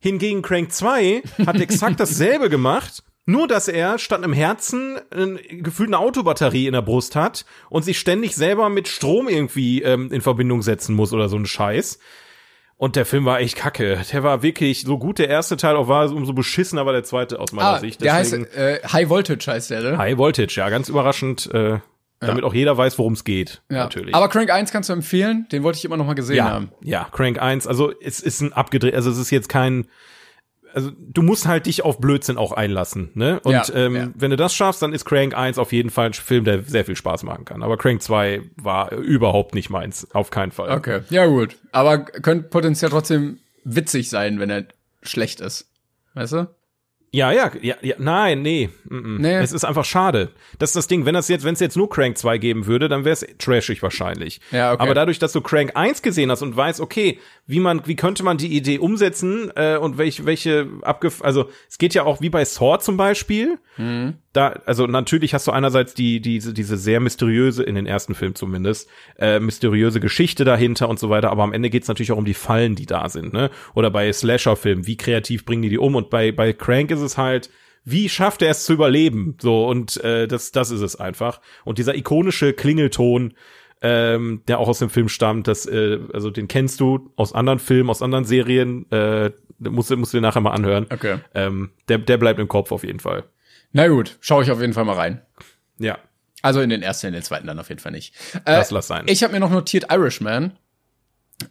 Hingegen Crank 2 hat exakt dasselbe gemacht, nur, dass er statt einem Herzen äh, gefühlt eine Autobatterie in der Brust hat und sich ständig selber mit Strom irgendwie ähm, in Verbindung setzen muss oder so ein Scheiß. Und der Film war echt kacke. Der war wirklich so gut der erste Teil auch war, umso beschissener war der zweite aus meiner ah, Sicht. Deswegen, der heißt äh, High Voltage heißt der, ne? High Voltage, ja, ganz überraschend. Äh, damit auch jeder weiß, worum es geht. Ja. Natürlich. Aber Crank 1 kannst du empfehlen, den wollte ich immer noch mal gesehen ja, haben. ja, Crank 1, also es ist ein abgedreht, also es ist jetzt kein also du musst halt dich auf Blödsinn auch einlassen, ne? Und Ja, ähm, ja. wenn du das schaffst, dann ist Crank 1 auf jeden Fall ein Film, der sehr viel Spaß machen kann. Aber Crank 2 war überhaupt nicht meins, auf keinen Fall. Okay, ja gut. Aber könnte potenziell trotzdem witzig sein, wenn er schlecht ist. Weißt du? Ja, ja, ja, ja, nein, nee, mm. Nee. Es ist einfach schade. Das ist das Ding, wenn das jetzt, wenn es jetzt nur Crank 2 geben würde, dann wäre es trashig wahrscheinlich. Ja, okay. Aber dadurch, dass du Crank 1 gesehen hast und weißt, okay, wie man, wie könnte man die Idee umsetzen äh, und welche, welche abgef, also es geht ja auch wie bei Saw zum Beispiel. Mhm. Da, also natürlich hast du einerseits die, diese, diese sehr mysteriöse, in den ersten Film zumindest, äh, mysteriöse Geschichte dahinter und so weiter, aber am Ende geht's natürlich auch um die Fallen, die da sind, ne? Oder bei Slasher-Filmen, wie kreativ bringen die die um? Und bei, bei Crank ist es halt, wie schafft er es zu überleben? So, und äh, das, das ist es einfach. Und dieser ikonische Klingelton, ähm, der auch aus dem Film stammt, das, äh, also den kennst du aus anderen Filmen, aus anderen Serien, äh, musst, du- musst du dir nachher mal anhören. Okay. Ähm, der, der bleibt im Kopf auf jeden Fall. Na gut, schaue ich auf jeden Fall mal rein. Ja, Also in den ersten, in den zweiten dann auf jeden Fall nicht. Äh, das lass sein. ich habe mir noch notiert Irishman.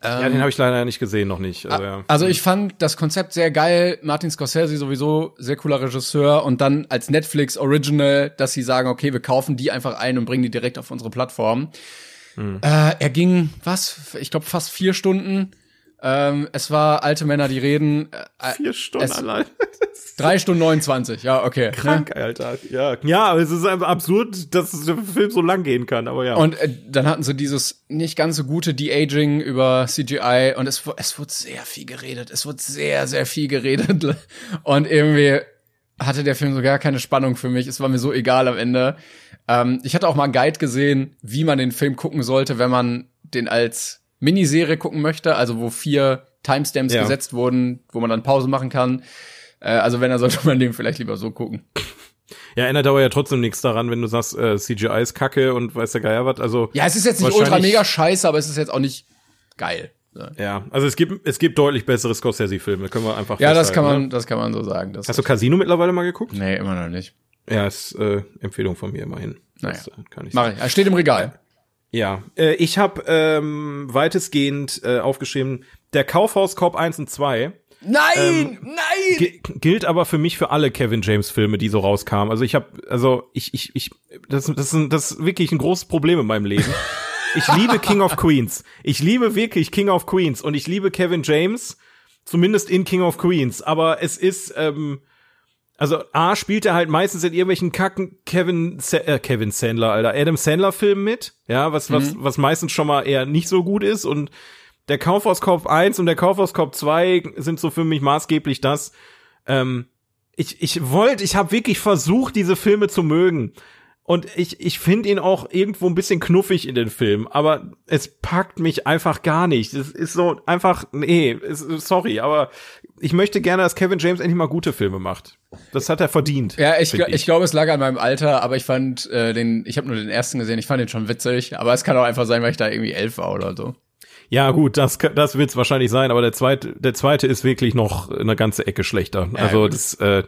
ja, den habe ich leider nicht gesehen, noch nicht. Also, ja. Also ich fand das Konzept sehr geil. Martin Scorsese sowieso sehr cooler Regisseur und dann als Netflix Original, dass sie sagen, okay, wir kaufen die einfach ein und bringen die direkt auf unsere Plattform. Hm. Äh, er ging, was? Ich glaube fast vier Stunden. Ähm, es war alte Männer, die reden. Äh, Vier Stunden allein. drei Stunden 29, ja, okay. Krank, Alter. Ja, ja, aber es ist einfach absurd, dass der Film so lang gehen kann, aber ja. Und äh, dann hatten sie dieses nicht ganz so gute De-Aging über CGI und es, es wurde sehr viel geredet. Es wurde sehr, sehr viel geredet. Und irgendwie hatte der Film so gar keine Spannung für mich. Es war mir so egal am Ende. Ähm, ich hatte auch mal einen Guide gesehen, wie man den Film gucken sollte, wenn man den als Miniserie gucken möchte, also wo vier Timestamps Ja. gesetzt wurden, wo man dann Pause machen kann. Äh, also wenn, dann sollte man den vielleicht lieber so gucken. ja, ändert aber ja trotzdem nichts daran, wenn du sagst, äh, CGI ist kacke und weiß der Geier was. Also, Ja, es ist jetzt nicht ultra mega scheiße, aber es ist jetzt auch nicht geil. So. ja, also es gibt, es gibt deutlich bessere Scorsese-Filme, können wir einfach Ja, das kann man, Ne? das kann man so sagen. Das Hast du Casino mittlerweile mal geguckt? nee, immer noch nicht. Ja, ist äh, Empfehlung von mir immerhin. Naja. Das, äh, kann ich Mach ich. Er steht im Regal. Ja, äh, ich habe ähm, weitestgehend äh, aufgeschrieben, der Kaufhaus-Korb 1 und 2 Nein, nein. G gilt aber für mich für alle Kevin James Filme, die so rauskamen. Also ich habe, also ich, ich, ich, das, das, ist ein, das ist wirklich ein großes Problem in meinem Leben. Ich liebe King of Queens. Ich liebe wirklich King of Queens und ich liebe Kevin James, zumindest in King of Queens. Aber es ist, ähm, also A spielt er halt meistens in irgendwelchen Kacken Kevin, Sa äh, Kevin Sandler, Alter, Adam Sandler Filmen mit, ja, was, was, was meistens schon mal eher nicht so gut ist und der Kaufhauskorb 1 und der Kaufhauskorb 2 sind so für mich maßgeblich das. Ähm, ich ich wollte, ich habe wirklich versucht, diese Filme zu mögen. Und ich, ich finde ihn auch irgendwo ein bisschen knuffig in den Film, aber es packt mich einfach gar nicht. Es ist so einfach, nee, es, sorry, aber ich möchte gerne, dass Kevin James endlich mal gute Filme macht. Das hat er verdient. Ja, ich, gl- ich glaube, es lag an meinem Alter, aber ich fand äh, den, ich habe nur den ersten gesehen, ich fand den schon witzig, aber es kann auch einfach sein, weil ich da irgendwie elf war oder so. Ja, gut, das, das wird's wahrscheinlich sein, aber der zweite, der zweite ist wirklich noch eine ganze Ecke schlechter. also gut. das, äh,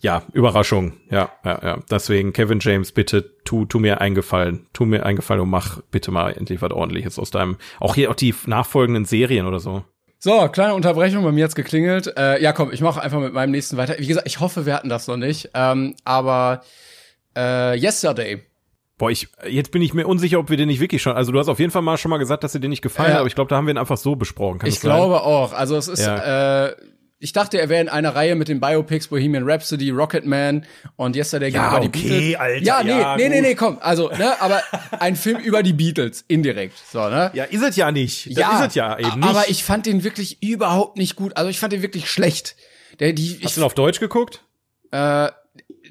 ja, Überraschung. Ja, ja, ja. Deswegen, Kevin James, bitte tu, tu mir einen Gefallen. Tu mir einen Gefallen und mach bitte mal endlich was ordentliches aus deinem, auch hier auch die nachfolgenden Serien oder so. So, kleine Unterbrechung, bei mir hat's geklingelt. Äh, ja, komm, ich mache einfach mit meinem nächsten weiter. Wie gesagt, ich hoffe, wir hatten das noch nicht. Ähm, aber äh, Yesterday. Boah, ich, jetzt bin ich mir unsicher, ob wir den nicht wirklich schon, also du hast auf jeden Fall mal schon mal gesagt, dass dir den nicht gefallen Ja. hat, aber ich glaube, da haben wir ihn einfach so besprochen. Kann Ich glaube auch. Also es ist, Ja. äh, ich dachte, er wäre in einer Reihe mit den Biopics Bohemian Rhapsody, Rocketman und Yesterday Ja, über die okay, Beatles. Alter, ja, nee, ja, nee, nee, gut. nee, komm. Also, ne, aber ein Film über die Beatles, indirekt. So, ne? Ja, ist es ja nicht. Das ist es ja eben nicht. aber ich fand den wirklich überhaupt nicht gut. Also ich fand den wirklich schlecht. Der, die, Hast ich, du ihn auf Deutsch geguckt? äh,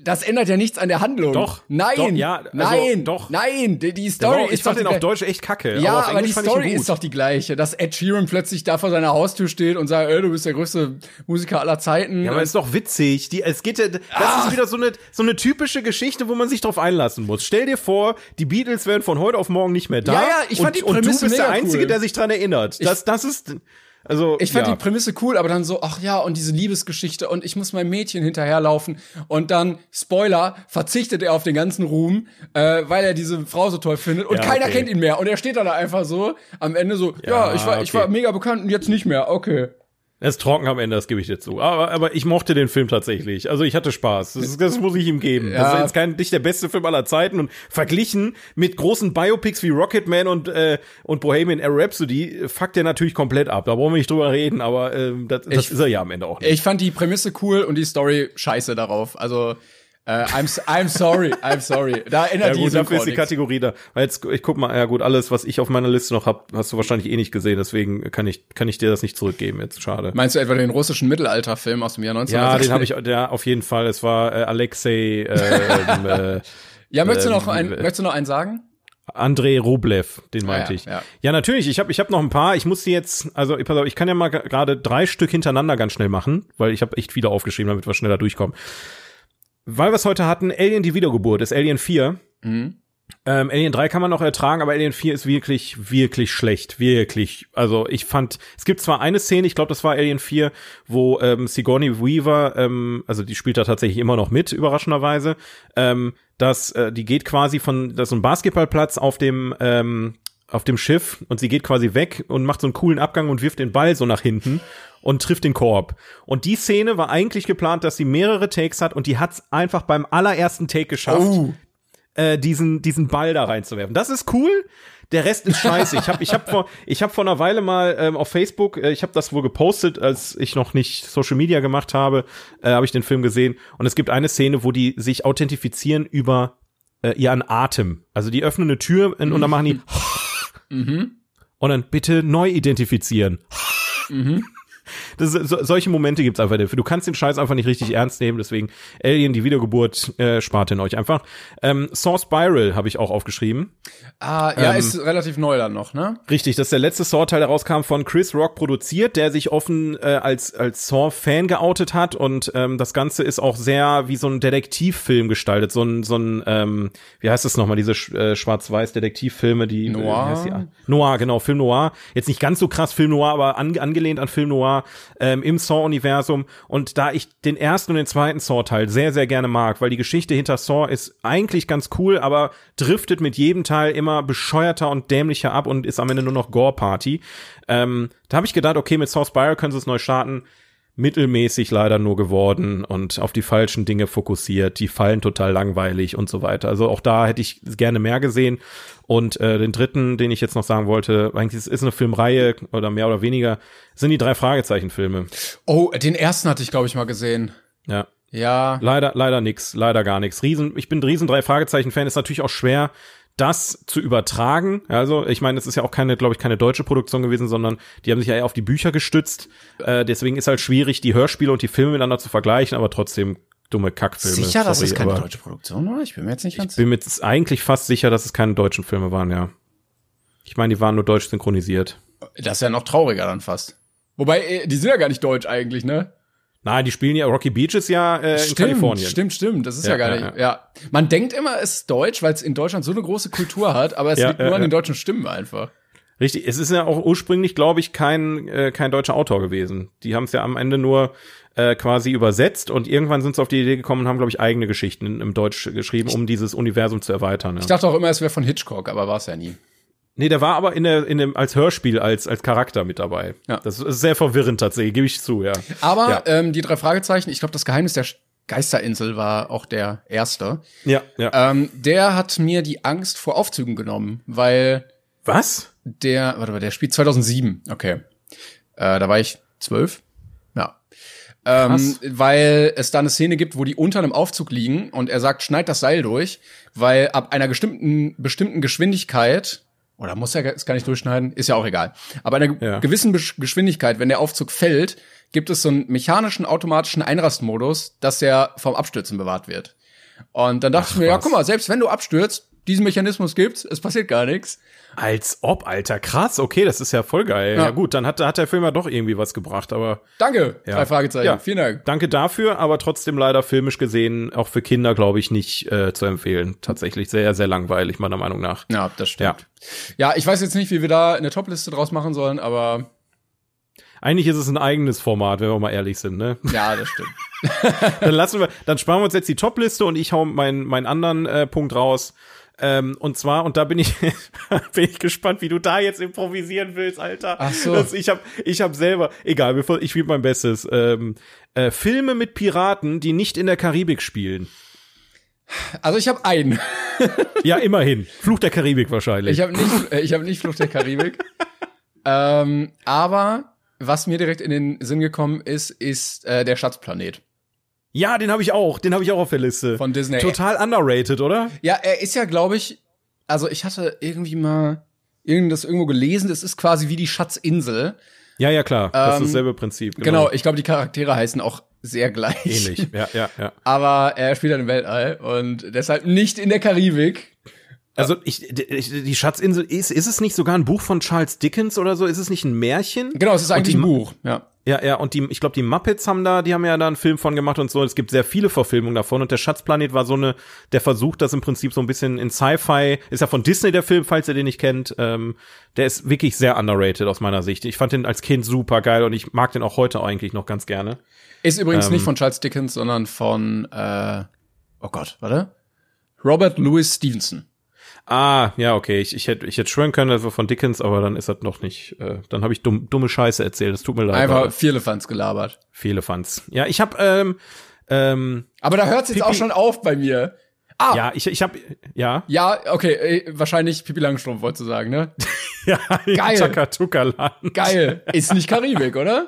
das ändert ja nichts an der Handlung. Doch, Nein. doch, ja, also, nein. doch. Nein. Die, die Story ich ist doch fand die den auf. Deutsch echt kacke. Ja, aber, aber, die ich Story ist doch die gleiche, dass Ed Sheeran plötzlich da vor seiner Haustür steht und sagt, ey, du bist der größte Musiker aller Zeiten. Ja, aber ist doch witzig. Die, es geht ja, das ist wieder so eine, so eine typische Geschichte, wo man sich drauf einlassen muss. Stell dir vor, die Beatles wären von heute auf morgen nicht mehr da. Ja, ja, ich fand und, die und du Prämisse bist der Einzige, cool. der sich dran erinnert. Das, das ist, Also Ich fand ja. die Prämisse cool, aber dann so, ach ja, und diese Liebesgeschichte und ich muss meinem Mädchen hinterherlaufen und dann, Spoiler, verzichtet er auf den ganzen Ruhm, äh, weil er diese Frau so toll findet und Ja, keiner okay. kennt ihn mehr und er steht dann da einfach so am Ende so, ja, Ja, ich war, ich okay. war mega bekannt und jetzt nicht mehr, okay. Er ist trocken am Ende, das gebe ich dir zu. Aber, aber ich mochte den Film tatsächlich. Also ich hatte Spaß. Das, das muss ich ihm geben. Das Ja. ist jetzt kein, nicht der beste Film aller Zeiten. Und verglichen mit großen Biopics wie Rocketman und, äh, und Bohemian Rhapsody äh, fuckt er natürlich komplett ab. Da brauchen wir nicht drüber reden, aber ähm, das, das Ich- ist er ja am Ende auch nicht. Ich fand die Prämisse cool und die Story scheiße darauf. Also, äh, I'm, I'm sorry, I'm sorry. Da Ja ändert die gut, dafür ist die nichts. Kategorie da. Jetzt, ich guck mal, ja gut, alles, was ich auf meiner Liste noch hab, hast du wahrscheinlich eh nicht gesehen. Deswegen kann ich, kann ich dir das nicht zurückgeben jetzt. Schade. Meinst du etwa den russischen Mittelalterfilm aus dem Jahr 19? Ja, den habe ich, ja, auf jeden Fall. Es war äh, Alexei, ähm, äh, Ja, möchtest du noch ähm, einen, äh, möchtest du noch einen sagen? Andrei Rublev, den meinte ja, ich. ja. Ja, natürlich. Ich habe ich hab noch ein paar. Ich muss die jetzt, also pass auf, ich kann ja mal gerade drei Stück hintereinander ganz schnell machen, weil ich habe echt viele aufgeschrieben, damit wir schneller durchkommen. Weil wir es heute hatten, Alien die Wiedergeburt ist Alien 4. Mhm. Ähm, Alien 3 kann man noch ertragen, aber Alien 4 ist wirklich, wirklich schlecht. Wirklich. Also ich fand, es gibt zwar eine Szene, ich glaube, das war Alien 4, wo ähm, Sigourney Weaver, ähm, also die spielt da tatsächlich immer noch mit, überraschenderweise, ähm, dass äh, die geht quasi von, das ist so ein Basketballplatz auf dem, ähm, auf dem Schiff und sie geht quasi weg und macht so einen coolen Abgang und wirft den Ball so nach hinten und trifft den Korb. Und die Szene war eigentlich geplant, dass sie mehrere Takes hat und die hat's einfach beim allerersten Take geschafft, Oh. äh, diesen, diesen Ball da reinzuwerfen. Das ist cool. Der Rest ist scheiße. Ich habe ich hab vor, ich hab vor einer Weile mal ähm, auf Facebook, äh, ich habe das wohl gepostet, als ich noch nicht Social Media gemacht habe, äh, habe ich den Film gesehen. Und es gibt eine Szene, wo die sich authentifizieren über äh, ihren Atem. Also die öffnen eine Tür und, und dann machen die und dann bitte neu identifizieren. Das, so, solche Momente gibt's einfach dafür. Du kannst den Scheiß einfach nicht richtig ernst nehmen, deswegen Alien, die Wiedergeburt, äh, spart in euch einfach. Ähm, Saw Spiral habe ich auch aufgeschrieben. Ah, ja, Ähm, ist relativ neu dann noch, ne? Richtig, das ist der letzte Saw-Teil, der rauskam, von Chris Rock produziert, der sich offen äh, als, als Saw-Fan geoutet hat und ähm, das Ganze ist auch sehr wie so ein Detektivfilm gestaltet, so ein, so ein ähm, wie heißt das nochmal, diese äh, schwarz-weiß-Detektivfilme, die Noir? Äh, wie heißt die? Noir, genau, Film Noir. Jetzt nicht ganz so krass Film Noir, aber an, angelehnt an Film Noir ähm, im Saw-Universum und da ich den ersten und den zweiten Saw-Teil sehr, sehr gerne mag, weil die Geschichte hinter Saw ist eigentlich ganz cool, aber driftet mit jedem Teil immer bescheuerter und dämlicher ab und ist am Ende nur noch Gore-Party. Ähm, da habe ich gedacht, okay, mit Saw Spiral können sie es neu starten. Mittelmäßig leider nur geworden und auf die falschen Dinge fokussiert. Die fallen total langweilig und so weiter. Also auch da hätte ich gerne mehr gesehen. Und äh, den dritten, den ich jetzt noch sagen wollte, eigentlich ist, ist eine Filmreihe oder mehr oder weniger, sind die drei Fragezeichen-Filme. Oh, den ersten hatte ich, glaube ich, mal gesehen. Ja. Ja. Leider, leider nix, leider gar nichts. Riesen, ich bin ein riesen drei Fragezeichen Fan. Ist natürlich auch schwer, das zu übertragen. Also, ich meine, es ist ja auch keine, glaube ich, keine deutsche Produktion gewesen, sondern die haben sich ja eher auf die Bücher gestützt. Äh, deswegen ist halt schwierig, die Hörspiele und die Filme miteinander zu vergleichen, aber trotzdem dumme Kackfilme. Sicher, dass Sorry, es keine deutsche Produktion war? Ich bin mir jetzt nicht ganz. Ich bin mir jetzt eigentlich fast sicher, dass es keine deutschen Filme waren, ja. Ich meine, die waren nur deutsch synchronisiert. Das ist ja noch trauriger dann fast. Wobei, äh, die sind ja gar nicht deutsch eigentlich, ne? Nein, die spielen ja Rocky Beach ist ja äh, in Kalifornien. Stimmt, stimmt. Das ist ja, Ja, gar ja, nicht. Ja. Man denkt immer, es ist deutsch, weil es in Deutschland so eine große Kultur hat, aber es Ja, liegt ja, nur an ja. den deutschen Stimmen einfach. Richtig, es ist ja auch ursprünglich, glaube ich, kein, äh, kein deutscher Autor gewesen. Die haben es ja am Ende nur äh, quasi übersetzt und irgendwann sind sie auf die Idee gekommen und haben, glaube ich, eigene Geschichten im Deutsch geschrieben, um dieses Universum zu erweitern. Ja. Ich dachte auch immer, es wäre von Hitchcock, aber war es ja nie. Nee, der war aber in der, in dem, als Hörspiel, als, als Charakter mit dabei. Ja. Das ist sehr verwirrend tatsächlich, gebe ich zu, ja. Aber Ja. ähm, die drei Fragezeichen, ich glaube, das Geheimnis der Geisterinsel war auch der erste. Ja, ja. Ähm, der hat mir die Angst vor Aufzügen genommen, weil Was? der, warte mal, der spielt 2007. Okay. Äh, da war ich zwölf. Ja. Ähm, weil es da eine Szene gibt, wo die unter einem Aufzug liegen und er sagt, schneid das Seil durch, weil ab einer bestimmten, bestimmten Geschwindigkeit, oder muss er es gar nicht durchschneiden, ist ja auch egal, aber einer Ja. gewissen Besch- Geschwindigkeit, wenn der Aufzug fällt, gibt es so einen mechanischen, automatischen Einrastmodus, dass er vom Abstürzen bewahrt wird. Und dann dachte Ach, ich mir, ja, was. guck mal, selbst wenn du abstürzt, diesen Mechanismus gibt's, es passiert gar nichts. Als ob, Alter, krass, okay, das ist ja voll geil. Ja, Ja. gut, dann hat, hat der Film ja doch irgendwie was gebracht, aber Danke, Ja. drei Fragezeichen. Ja. Vielen Dank. danke dafür, aber trotzdem leider filmisch gesehen, auch für Kinder, glaube ich, nicht äh, zu empfehlen. Tatsächlich sehr, sehr langweilig, meiner Meinung nach. Ja, das stimmt. Ja. ich weiß jetzt nicht, wie wir da eine Topliste draus machen sollen, aber Eigentlich ist es ein eigenes Format, wenn wir mal ehrlich sind, ne? Ja, das stimmt. dann lassen wir, dann sparen wir uns jetzt die Top-Liste und ich hau meinen meinen anderen äh, Punkt raus. Ähm, und zwar, und da bin ich, bin ich gespannt, wie du da jetzt improvisieren willst, Alter. Ach so. Das, ich habe ich hab selber, egal, ich spiele mein Bestes. Ähm, äh, Filme mit Piraten, die nicht in der Karibik spielen. Also ich habe einen. ja, immerhin. Fluch der Karibik wahrscheinlich. Ich habe nicht, äh, ich habe nicht Fluch der Karibik. ähm, aber was mir direkt in den Sinn gekommen ist, ist äh, der Schatzplanet. Ja, den habe ich auch. Den habe ich auch auf der Liste. Von Disney. Total underrated, oder? Ja, er ist ja, glaube ich, also ich hatte irgendwie mal irgendwas irgendwo gelesen, das ist quasi wie die Schatzinsel. Ja, ja, klar. Das Ähm, ist dasselbe Prinzip. Genau, ich glaube, die Charaktere heißen auch sehr gleich. Ähnlich. Ja, ja, ja. Aber er spielt halt im Weltall und deshalb nicht in der Karibik. Also ich, die, Schatzinsel ist, ist es nicht sogar ein Buch von Charles Dickens oder so? Ist es nicht ein Märchen? Genau, es ist eigentlich ein Buch, ja. Ja, ja, und die, ich glaube, die Muppets haben da, die haben ja da einen Film von gemacht und so. Es gibt sehr viele Verfilmungen davon und der Schatzplanet war so eine, der versucht das im Prinzip so ein bisschen in Sci-Fi, ist ja von Disney der Film, falls ihr den nicht kennt. Ähm, der ist wirklich sehr underrated aus meiner Sicht. Ich fand den als Kind super geil und ich mag den auch heute eigentlich noch ganz gerne. Ist übrigens Ähm. nicht von Charles Dickens, sondern von, äh, oh Gott, warte. Robert Louis Stevenson. Ah, ja, okay. Ich, ich hätte ich hätte schwören können, das war von Dickens, aber dann ist das noch nicht. Äh, dann habe ich dumm, dumme Scheiße erzählt. Es tut mir leid. Einfach aber Vierlefanz gelabert. Viele fans. Ja, ich habe ähm, ähm, Aber da hört's jetzt Pipi- auch schon auf bei mir. Ah, ja, ich ich habe ja ja okay, äh, wahrscheinlich Pippi Langstrumpf wolltest du sagen, ne? ja Geil. Takatuka-Land. Geil. Ist nicht Karibik, oder?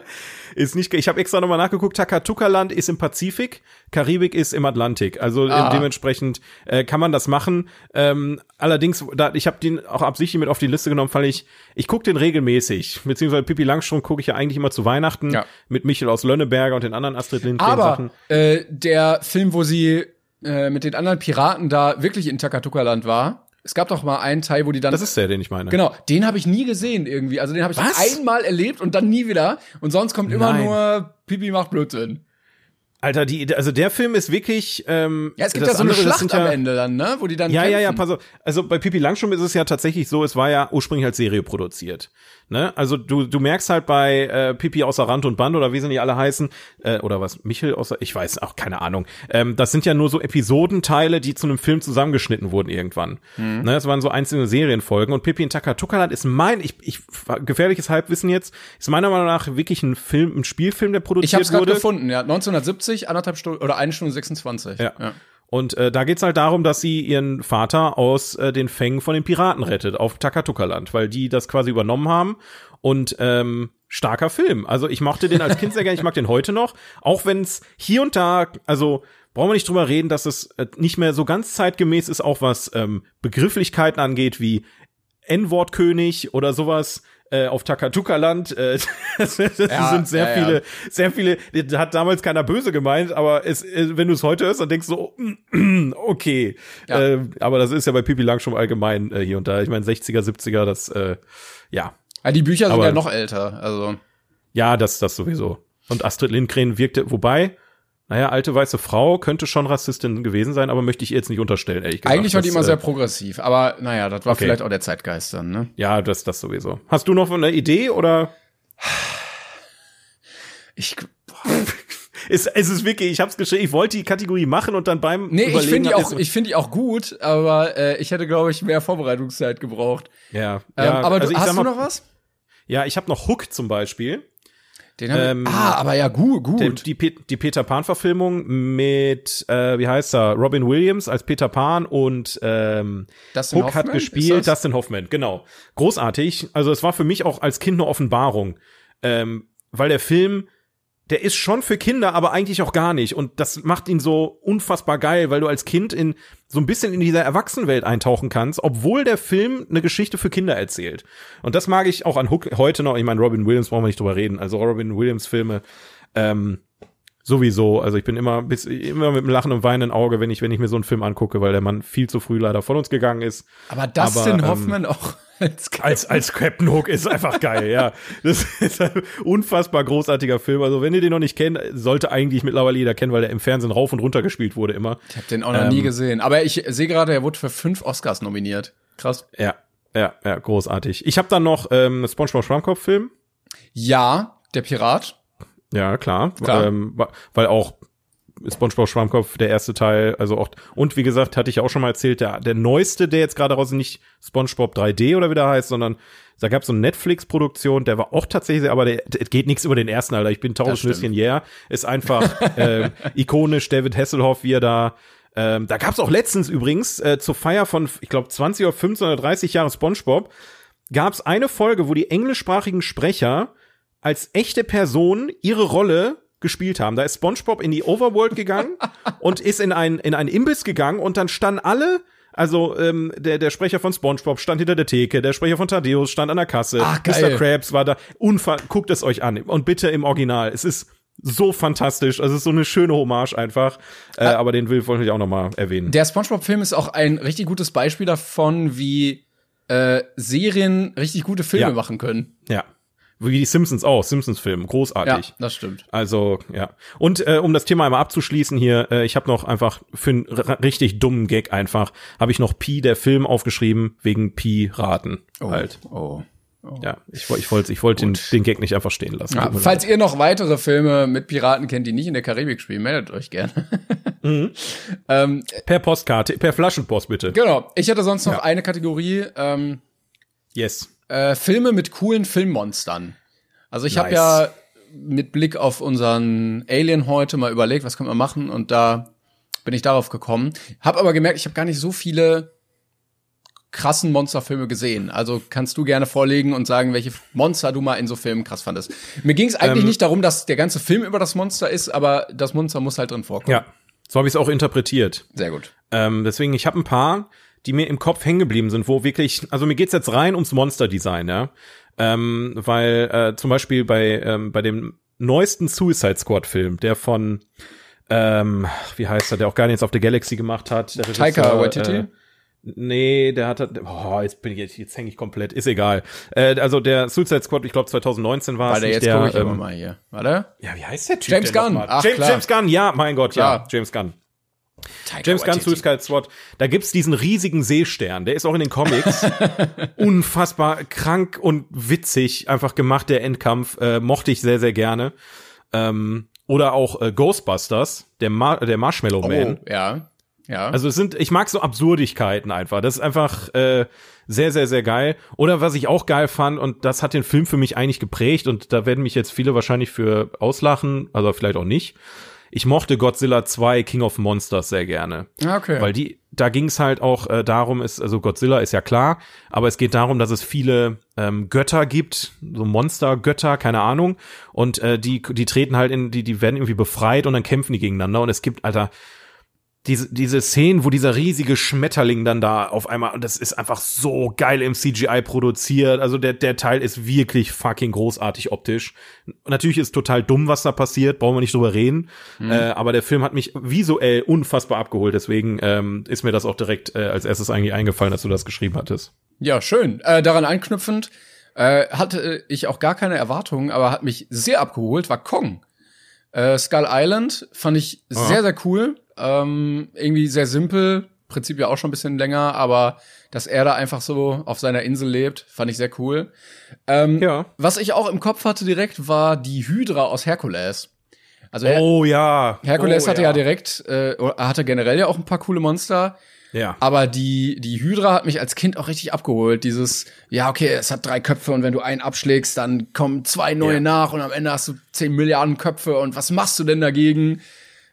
Ist nicht, ich habe extra nochmal nachgeguckt, Takatuka-Land ist im Pazifik, Karibik ist im Atlantik. Also äh, Ah. dementsprechend äh, kann man das machen. Ähm, allerdings, da, ich habe den auch absichtlich mit auf die Liste genommen, weil ich, ich gucke den regelmäßig. Beziehungsweise Pippi Langstrumpf gucke ich ja eigentlich immer zu Weihnachten Ja. mit Michel aus Lönneberger und den anderen Astrid Lindgren-Sachen. Aber äh, der Film, wo sie äh, mit den anderen Piraten da wirklich in Takatuka-Land war, es gab doch mal einen Teil, wo die dann Das ist der, den ich meine. Genau, den habe ich nie gesehen irgendwie. Also den habe ich Was? einmal erlebt und dann nie wieder. Und sonst kommt immer Nein. nur Pipi macht Blödsinn. Alter, die, also der Film ist wirklich. Ähm, Ja, es gibt ja so eine andere, Schlacht sind am ja, Ende dann, ne? Wo die dann Ja, ja, ja, kämpfen. pass auf. Also bei Pippi Langstrumpf ist es ja tatsächlich so, es war ja ursprünglich als Serie produziert. Ne? Also du, du merkst halt bei äh, Pippi außer Rand und Band oder wie sie nicht alle heißen, äh, oder was, Michel außer, ich weiß auch, keine Ahnung. Ähm, das sind ja nur so Episodenteile, die zu einem Film zusammengeschnitten wurden irgendwann. Mhm. Ne? Das waren so einzelne Serienfolgen und Pippi in Takatuka-Land ist mein, ich, ich, gefährliches Halbwissen jetzt, ist meiner Meinung nach wirklich ein Film, ein Spielfilm, der Ich produziert habe es gerade wurde. gefunden, ja. 1970, anderthalb Stunden oder eine Stunde 26. Ja. Und äh, da geht's halt darum, dass sie ihren Vater aus äh, den Fängen von den Piraten rettet auf Takatuka-Land, weil die das quasi übernommen haben. Und ähm, starker Film. Also ich mochte den als Kind sehr gerne, ich mag den heute noch, auch wenn es hier und da, also brauchen wir nicht drüber reden, dass es äh, nicht mehr so ganz zeitgemäß ist, auch was ähm, Begrifflichkeiten angeht, wie N-Wort-König oder sowas äh, auf Takatuka-Land. Äh, das das Ja, sind sehr ja, ja. viele, sehr viele, da hat damals keiner böse gemeint, aber es, äh, wenn du es heute hörst, dann denkst du, so, okay. Ja. Äh, aber das ist ja bei Pipi Langstrumpf allgemein äh, hier und da. Ich meine, 60er, 70er, das, äh, ja. Ja, die Bücher sind Aber- ja noch älter. Also Ja, das, das sowieso. Und Astrid Lindgren wirkte, wobei, naja, alte weiße Frau könnte schon Rassistin gewesen sein, aber möchte ich ihr jetzt nicht unterstellen, ehrlich gesagt. eigentlich war die immer äh, sehr progressiv. Aber naja, das war Okay. vielleicht auch der Zeitgeist dann, ne? Ja, das, das sowieso. Hast du noch eine Idee oder? Ich, Ist, es ist wirklich, ich hab's geschrieben, ich wollte die Kategorie machen und dann beim nee, ich Überlegen finde die auch, ich finde die auch gut, aber äh, ich hätte, glaube ich, mehr Vorbereitungszeit gebraucht. ja, Ähm, ja, aber du, also ich hast sag du mal, noch was? Ja, ich habe noch Hook zum Beispiel. Den Ähm, wir, ah, aber ja, gut, gut. Der, die, Pe- die Peter Pan-Verfilmung mit, äh, wie heißt er, Robin Williams als Peter Pan und ähm, Dustin Hook Hoffman, hat gespielt? Dustin Hoffman, genau. Großartig. Also es war für mich auch als Kind eine Offenbarung, ähm, weil der Film, der ist schon für Kinder, aber eigentlich auch gar nicht. Und das macht ihn so unfassbar geil, weil du als Kind in so ein bisschen in dieser Erwachsenenwelt eintauchen kannst, obwohl der Film eine Geschichte für Kinder erzählt. Und das mag ich auch an Hook heute noch. Ich meine, Robin Williams brauchen wir nicht drüber reden. Also Robin Williams Filme, ähm, sowieso. Also ich bin immer bis immer mit einem lachenden, weinenden Auge, wenn ich wenn ich mir so einen Film angucke, weil der Mann viel zu früh leider von uns gegangen ist. aber Dustin aber, ähm, Hoffman auch als Als als Captain Hook ist einfach geil, ja. Das ist ein unfassbar großartiger Film. Also wenn ihr den noch nicht kennt, sollte eigentlich mittlerweile jeder kennen, weil der im Fernsehen rauf und runter gespielt wurde immer. Ich habe den auch noch nie Ähm, gesehen. Aber ich sehe gerade, er wurde für fünf Oscars nominiert. Krass. Ja, ja, ja, großartig. Ich habe dann noch ähm, SpongeBob Schwammkopf Film. Ja, der Pirat. Ja, klar. Klar. Ähm, weil auch SpongeBob Schwammkopf, der erste Teil, also auch, und wie gesagt, hatte ich auch schon mal erzählt, der, der neueste, der jetzt gerade raus ist, nicht SpongeBob 3D oder wie der heißt, sondern da gab es so eine Netflix-Produktion, der war auch tatsächlich, aber der, der geht nichts über den ersten, Alter. Ich bin tausend. Schnüsschen, yeah. Ist einfach äh, ikonisch, David Hasselhoff, wie er da ähm, da gab es auch letztens übrigens äh, zur Feier von, ich glaube, 20 oder 15 oder 30 Jahre SpongeBob, gab es eine Folge, wo die englischsprachigen Sprecher als echte Person ihre Rolle gespielt haben. Da ist SpongeBob in die Overworld gegangen und ist in ein in einen Imbiss gegangen und dann standen alle also ähm, der, der Sprecher von SpongeBob stand hinter der Theke, der Sprecher von Thaddeus stand an der Kasse, Ach, geil. Mr. Krabs war da. Unfa guckt es euch an und bitte im Original. Es ist so fantastisch, also es ist so eine schöne Hommage einfach. Äh, aber den will wollte ich auch noch mal erwähnen. Der SpongeBob-Film ist auch ein richtig gutes Beispiel davon, wie äh, Serien richtig gute Filme Ja. machen können. Ja, wie die Simpsons auch, Simpsons-Film, großartig. das stimmt. Also, ja. Und äh, um das Thema einmal abzuschließen hier, äh, ich habe noch einfach für einen richtig dummen Gag einfach, habe ich noch Pi, der Film, aufgeschrieben, wegen Pi-Raten halt. Oh. Ja, ich, ich wollte ich wollte den, den Gag nicht einfach stehen lassen. Ja, falls ihr noch weitere Filme mit Piraten kennt, die nicht in der Karibik spielen, meldet euch gerne. ähm, leid. Per Postkarte, per Flaschenpost bitte. genau. Ich hätte sonst noch Ja. eine Kategorie ähm, Yes. Äh, Filme mit coolen Filmmonstern. Also ich habe Nice. ja mit Blick auf unseren Alien heute mal überlegt, was können wir machen und da bin ich darauf gekommen. Hab aber gemerkt, ich habe gar nicht so viele krassen Monsterfilme gesehen. Also kannst du gerne vorlegen und sagen, welche Monster du mal in so Filmen krass fandest. Mir ging es eigentlich Ähm, nicht darum, dass der ganze Film über das Monster ist, aber das Monster muss halt drin vorkommen. Ja, so habe ich es auch interpretiert. Sehr gut. Ähm, deswegen, ich habe ein paar, die mir im Kopf hängen geblieben sind, wo wirklich, also mir geht's jetzt rein ums Monster-Design, ja. Ähm, weil äh, zum Beispiel bei, ähm, bei dem neuesten Suicide Squad-Film, der von, ähm, wie heißt er, der auch Guardians of the Galaxy gemacht hat. Der Taika Waititi? Äh, Nee, der hat, oh, jetzt bin ich jetzt, jetzt hänge ich komplett, ist egal. Äh, also der Suicide Squad, ich glaube 2019 war es Warte, jetzt der, gucke ich ähm, mal hier. Warte. ja, wie heißt der Typ? James Gunn. Ach, James. James Gunn, ja, mein Gott, ja, Klar. James Gunn. Taika James Gunn. Suicide Squad, da gibt's diesen riesigen Seestern, der ist auch in den Comics unfassbar krank und witzig einfach gemacht, der Endkampf, äh, mochte ich sehr, sehr gerne. Ähm, oder auch äh, Ghostbusters, der, Mar der Marshmallow Man. Oh, ja. Ja. Also es sind, ich mag so Absurdigkeiten einfach. Das ist einfach äh, sehr, sehr, sehr geil. Oder was ich auch geil fand, und das hat den Film für mich eigentlich geprägt, und da werden mich jetzt viele wahrscheinlich für auslachen, also vielleicht auch nicht. Ich mochte Godzilla 2 King of Monsters sehr gerne. Ah, okay. Weil die, da ging es halt auch äh, darum, ist, also Godzilla ist ja klar, aber es geht darum, dass es viele ähm, Götter gibt, so Monstergötter, keine Ahnung. Und äh, die, die treten halt in, die, die werden irgendwie befreit und dann kämpfen die gegeneinander. Und es gibt, Alter, diese, diese Szenen, wo dieser riesige Schmetterling dann da auf einmal, und das ist einfach so geil im CGI produziert. Also der, der Teil ist wirklich fucking großartig optisch. Natürlich ist total dumm, was da passiert, brauchen wir nicht drüber reden. Äh, aber der Film hat mich visuell unfassbar abgeholt, deswegen ähm, ist mir das auch direkt äh, als erstes eigentlich eingefallen, dass du das geschrieben hattest. Ja, schön. Äh, daran anknüpfend äh, hatte ich auch gar keine Erwartungen, aber hat mich sehr abgeholt, war Kong. Äh, Skull Island fand ich sehr, sehr cool. Ähm, irgendwie sehr simpel, Prinzip ja auch schon ein bisschen länger, aber dass er da einfach so auf seiner Insel lebt, fand ich sehr cool. Ähm, Ja. Was ich auch im Kopf hatte direkt, war die Hydra aus Herkules. Also Her Oh ja. Herkules oh, hatte ja, direkt, äh, hatte generell ja auch ein paar coole Monster. Ja. Aber die, die Hydra hat mich als Kind auch richtig abgeholt. Dieses, ja, okay, es hat drei Köpfe und wenn du einen abschlägst, dann kommen zwei neue Ja. nach und am Ende hast du zehn Milliarden Köpfe und was machst du denn dagegen?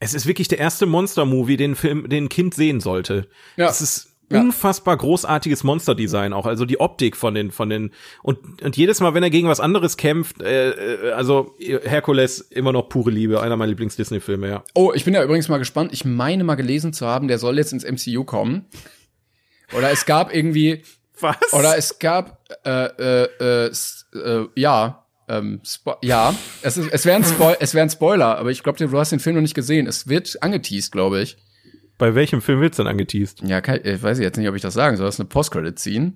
Es ist wirklich der erste Monster-Movie, den Film, den ein Kind sehen sollte. Ja. Es ist Ja. unfassbar großartiges Monster-Design auch. Also die Optik von den, von den, und, und jedes Mal, wenn er gegen was anderes kämpft, äh, äh, also Herkules immer noch pure Liebe, einer meiner Lieblings-Disney-Filme, ja. Oh, ich bin ja übrigens mal gespannt. Ich meine mal gelesen zu haben, der soll jetzt ins MCU kommen. Oder es gab irgendwie, Was? oder es gab, äh, äh, äh, äh ja, ähm, Spo ja, es, ist, es wäre ein, es wär ein Spoiler, aber ich glaube, du hast den Film noch nicht gesehen. Es wird angeteased, glaube ich. Bei welchem Film wird's denn angeteased? Ja, kann, ich weiß jetzt nicht, ob ich das sagen soll. Das ist eine Post-Credit-Scene.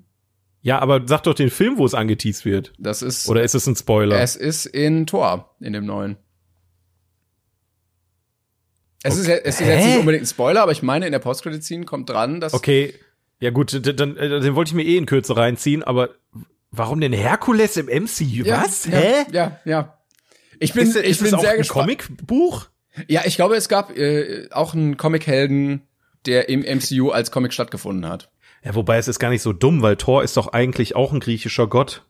Ja, aber sag doch den Film, wo es angeteased wird. Das ist, Oder ist es ein Spoiler? es ist in Tor, in dem neuen. Es ist, Okay. es ist jetzt nicht unbedingt ein Spoiler, aber ich meine, in der Post-Credit-Scene kommt dran, dass Okay, ja gut, dann, äh, den wollte ich mir eh in Kürze reinziehen, aber warum denn Herkules im MCU? Ja, Was? Ja, Hä? Ja, ja. Ich bin, ist, ich ist bin es auch sehr ein gespannt. Comicbuch? Ja, ich glaube, es gab äh, auch einen Comic-Helden, der im MCU als Comic stattgefunden hat. Ja, wobei es ist gar nicht so dumm, weil Thor ist doch eigentlich auch ein griechischer Gott.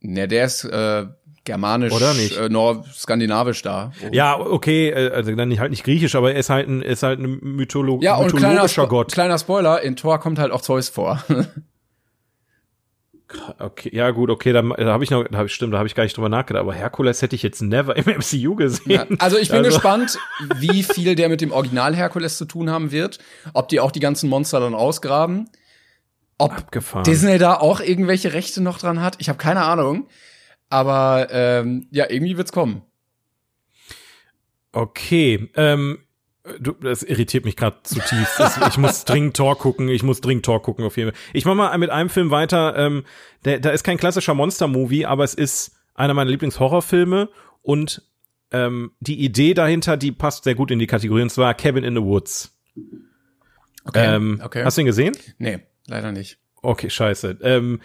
Ne, der ist äh, germanisch, Oder nicht? Äh, nord skandinavisch da. Ja, okay, äh, also dann nicht, halt nicht griechisch, aber er ist halt ein, ist halt ein Mytholo Ja, und kleiner, mythologischer Spo Gott. kleiner Spoiler, in Thor kommt halt auch Zeus vor. Okay, ja gut, okay, da, da habe ich noch, da hab ich, stimmt, da habe ich gar nicht drüber nachgedacht, aber Herkules hätte ich jetzt never im MCU gesehen. Ja, also ich bin Also- gespannt, wie viel der mit dem Original Herkules zu tun haben wird. Ob die auch die ganzen Monster dann ausgraben. Ob Abgefahren. Disney da auch irgendwelche Rechte noch dran hat. Ich habe keine Ahnung. Aber ähm, ja, irgendwie wird's kommen. Okay, ähm, du, das irritiert mich gerade zutiefst. Das, ich muss dringend Tor gucken, ich muss dringend Tor gucken auf jeden Fall. Ich mach mal mit einem Film weiter, ähm, der, da ist kein klassischer Monster-Movie, aber es ist einer meiner Lieblings-Horrorfilme und ähm, die Idee dahinter, die passt sehr gut in die Kategorie, und zwar Cabin in the Woods. Okay. Ähm, okay. Hast du ihn gesehen? nee, leider nicht. Okay, scheiße. Ähm,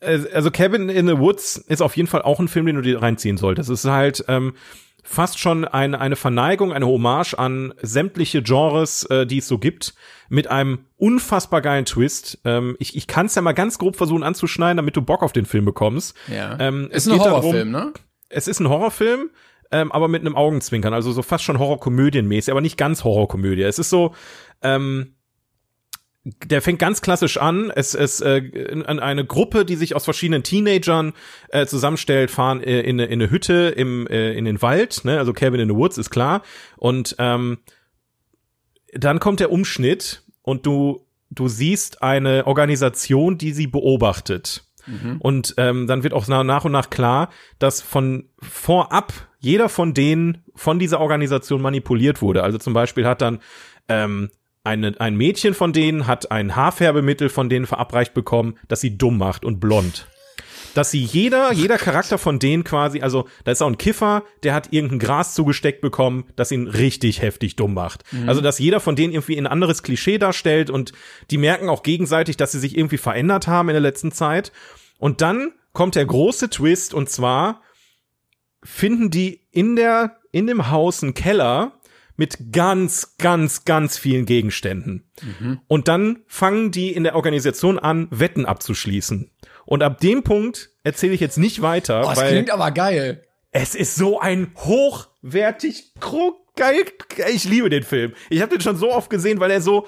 äh, also Cabin in the Woods ist auf jeden Fall auch ein Film, den du dir reinziehen solltest. Es ist halt ähm, fast schon ein, eine Verneigung, eine Hommage an sämtliche Genres, äh, die es so gibt, mit einem unfassbar geilen Twist. Ähm, ich ich kann es ja mal ganz grob versuchen anzuschneiden, damit du Bock auf den Film bekommst. Ja. Ähm, es ist ein geht darum- Horrorfilm, ne? Es ist ein Horrorfilm, ähm, aber mit einem Augenzwinkern, also so fast schon Horrorkomödienmäßig, aber nicht ganz Horrorkomödie. Es ist so, ähm, der fängt ganz klassisch an. Es ist äh, an eine Gruppe, die sich aus verschiedenen Teenagern äh, zusammenstellt, fahren äh, in, eine- in eine Hütte im äh, in den Wald, ne? Also Cabin in the Woods ist klar. Und ähm, dann kommt der Umschnitt und du du siehst eine Organisation, die sie beobachtet. Und ähm, dann wird auch na- nach und nach klar, dass von vorab jeder von denen von dieser Organisation manipuliert wurde. Also zum Beispiel hat dann ähm, eine, ein Mädchen von denen hat ein Haarfärbemittel von denen verabreicht bekommen, das sie dumm macht und blond. Dass sie jeder, jeder Charakter von denen quasi, also da ist auch ein Kiffer, der hat irgendein Gras zugesteckt bekommen, das ihn richtig heftig dumm macht. Also dass jeder von denen irgendwie ein anderes Klischee darstellt und die merken auch gegenseitig, dass sie sich irgendwie verändert haben in der letzten Zeit. Und dann kommt der große Twist und zwar finden die in der, in dem Haus einen Keller mit ganz, ganz, ganz vielen Gegenständen. Und dann fangen die in der Organisation an, Wetten abzuschließen. Und ab dem Punkt erzähle ich jetzt nicht weiter, Oh, das weil klingt aber geil. es ist so ein hochwertig, kro- geil. Ich liebe den Film. Ich habe den schon so oft gesehen, weil er so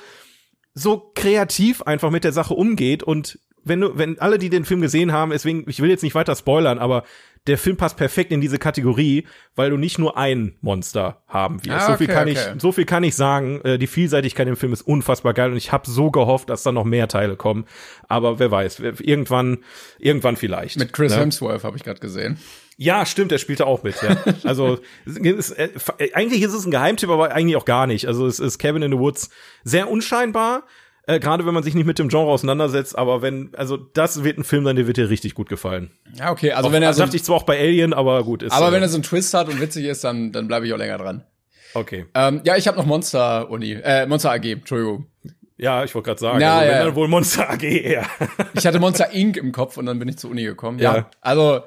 so kreativ einfach mit der Sache umgeht und wenn du, wenn alle, die den Film gesehen haben, deswegen, ich will jetzt nicht weiter spoilern, aber der Film passt perfekt in diese Kategorie, weil du nicht nur ein Monster haben wirst. Ah, so viel okay, kann okay. ich, so viel kann ich sagen. Äh, Die Vielseitigkeit im Film ist unfassbar geil und ich habe so gehofft, dass da noch mehr Teile kommen. Aber wer weiß, irgendwann, irgendwann vielleicht. Mit Chris ne? Hemsworth habe ich gerade gesehen. Ja, stimmt, der spielte auch mit. Ja. Also ist, äh, äh, eigentlich ist es ein Geheimtipp, aber eigentlich auch gar nicht. Also es ist Cabin in the Woods sehr unscheinbar, äh, gerade wenn man sich nicht mit dem Genre auseinandersetzt. Aber wenn, also das wird ein Film sein, der wird dir richtig gut gefallen. Ja, okay, also Auch- wenn er das so, dachte ich zwar auch bei Alien, aber gut. Ist, aber äh, wenn er so einen Twist hat und witzig ist, dann, dann bleibe ich auch länger dran. okay. Ähm, ja, ich habe noch Monster Uni, äh, Monster AG, Entschuldigung. Ja, ich wollte gerade sagen, Ja, also, wenn ja. dann wohl Monster AG eher. Ich hatte Monster Inc. im Kopf und dann bin ich zur Uni gekommen. Ja. Ja. Also,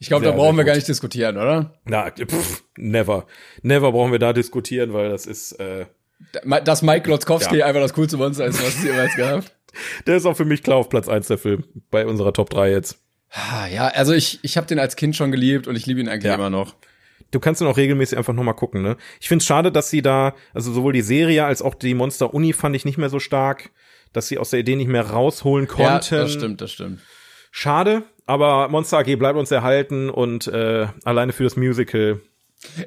ich glaube, da brauchen wir gar nicht diskutieren, oder? Na, pff, never. Never brauchen wir da diskutieren, weil das ist, äh, Dass Mike Glotzkowski Ja. einfach das coolste Monster ist, was es jemals gab. der ist auch für mich klar auf Platz eins der Film bei unserer Top 3 jetzt. Ah, Ja, also ich, ich habe den als Kind schon geliebt und ich liebe ihn eigentlich Ja. immer noch. Du kannst ihn auch regelmäßig einfach noch mal gucken, ne? Ich find's schade, dass sie da, also sowohl die Serie als auch die Monster Uni fand ich nicht mehr so stark, dass sie aus der Idee nicht mehr rausholen konnten. Ja, das stimmt, das stimmt. Schade, aber Monster AG bleibt uns erhalten und äh, alleine für das Musical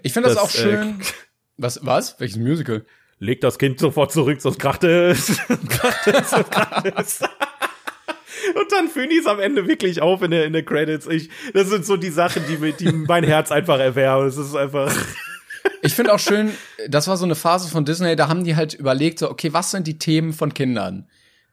Ich finde das, Das, auch schön. was, was? Welches Musical? Legt das Kind sofort zurück, sonst kracht es. kracht es, kracht es. Und dann fühlen die es am Ende wirklich auf in der, in der Credits. Ich, das sind so die Sachen, die, mir- die mein Herz einfach erwärmen. Es ist einfach. Ich finde auch schön, das war so eine Phase von Disney, da haben die halt überlegt, so, okay, was sind die Themen von Kindern?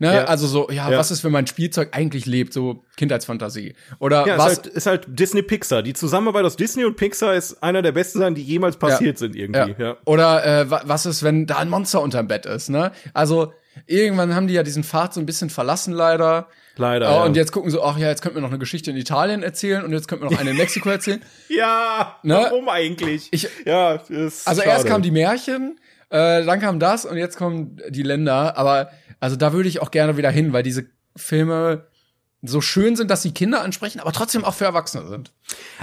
Ne? Ja. Also so, ja, Ja. was ist, wenn mein Spielzeug eigentlich lebt, so Kindheitsfantasie? Oder Ja, was, ist halt, ist halt Disney Pixar. Die Zusammenarbeit aus Disney und Pixar ist einer der besten Sachen, die jemals passiert sind irgendwie. Ja. Oder äh, wa- was ist, wenn da ein Monster unterm Bett ist, ne? Also irgendwann haben die ja diesen Pfad so ein bisschen verlassen leider. Leider. Oh, ja. Und jetzt gucken sie, ach ja, jetzt könnten wir noch eine Geschichte in Italien erzählen und jetzt könnten wir noch eine in Mexiko erzählen. ja, Ne? warum eigentlich? Ich- ja, ist Also schade. erst kamen die Märchen, äh, dann kam das und jetzt kommen die Länder. Aber also da würde ich auch gerne wieder hin, weil diese Filme so schön sind, dass sie Kinder ansprechen, aber trotzdem auch für Erwachsene sind.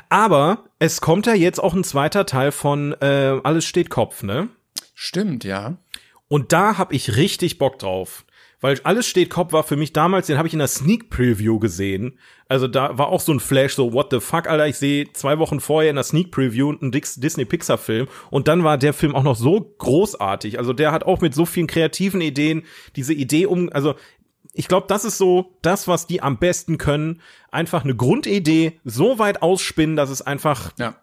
Aber es kommt ja jetzt auch ein zweiter Teil von äh, Alles steht Kopf, ne? Stimmt, ja. Und da hab ich richtig Bock drauf. Weil alles steht Kopf war für mich damals, den habe ich in der Sneak Preview gesehen. Also da war auch so ein Flash, so what the fuck, Alter, ich sehe zwei Wochen vorher in der Sneak Preview einen Disney Pixar Film und dann war der Film auch noch so großartig. Also der hat auch mit so vielen kreativen Ideen diese Idee um, also ich glaube, das ist so das, was die am besten können. Einfach eine Grundidee so weit ausspinnen, dass es einfach Ja.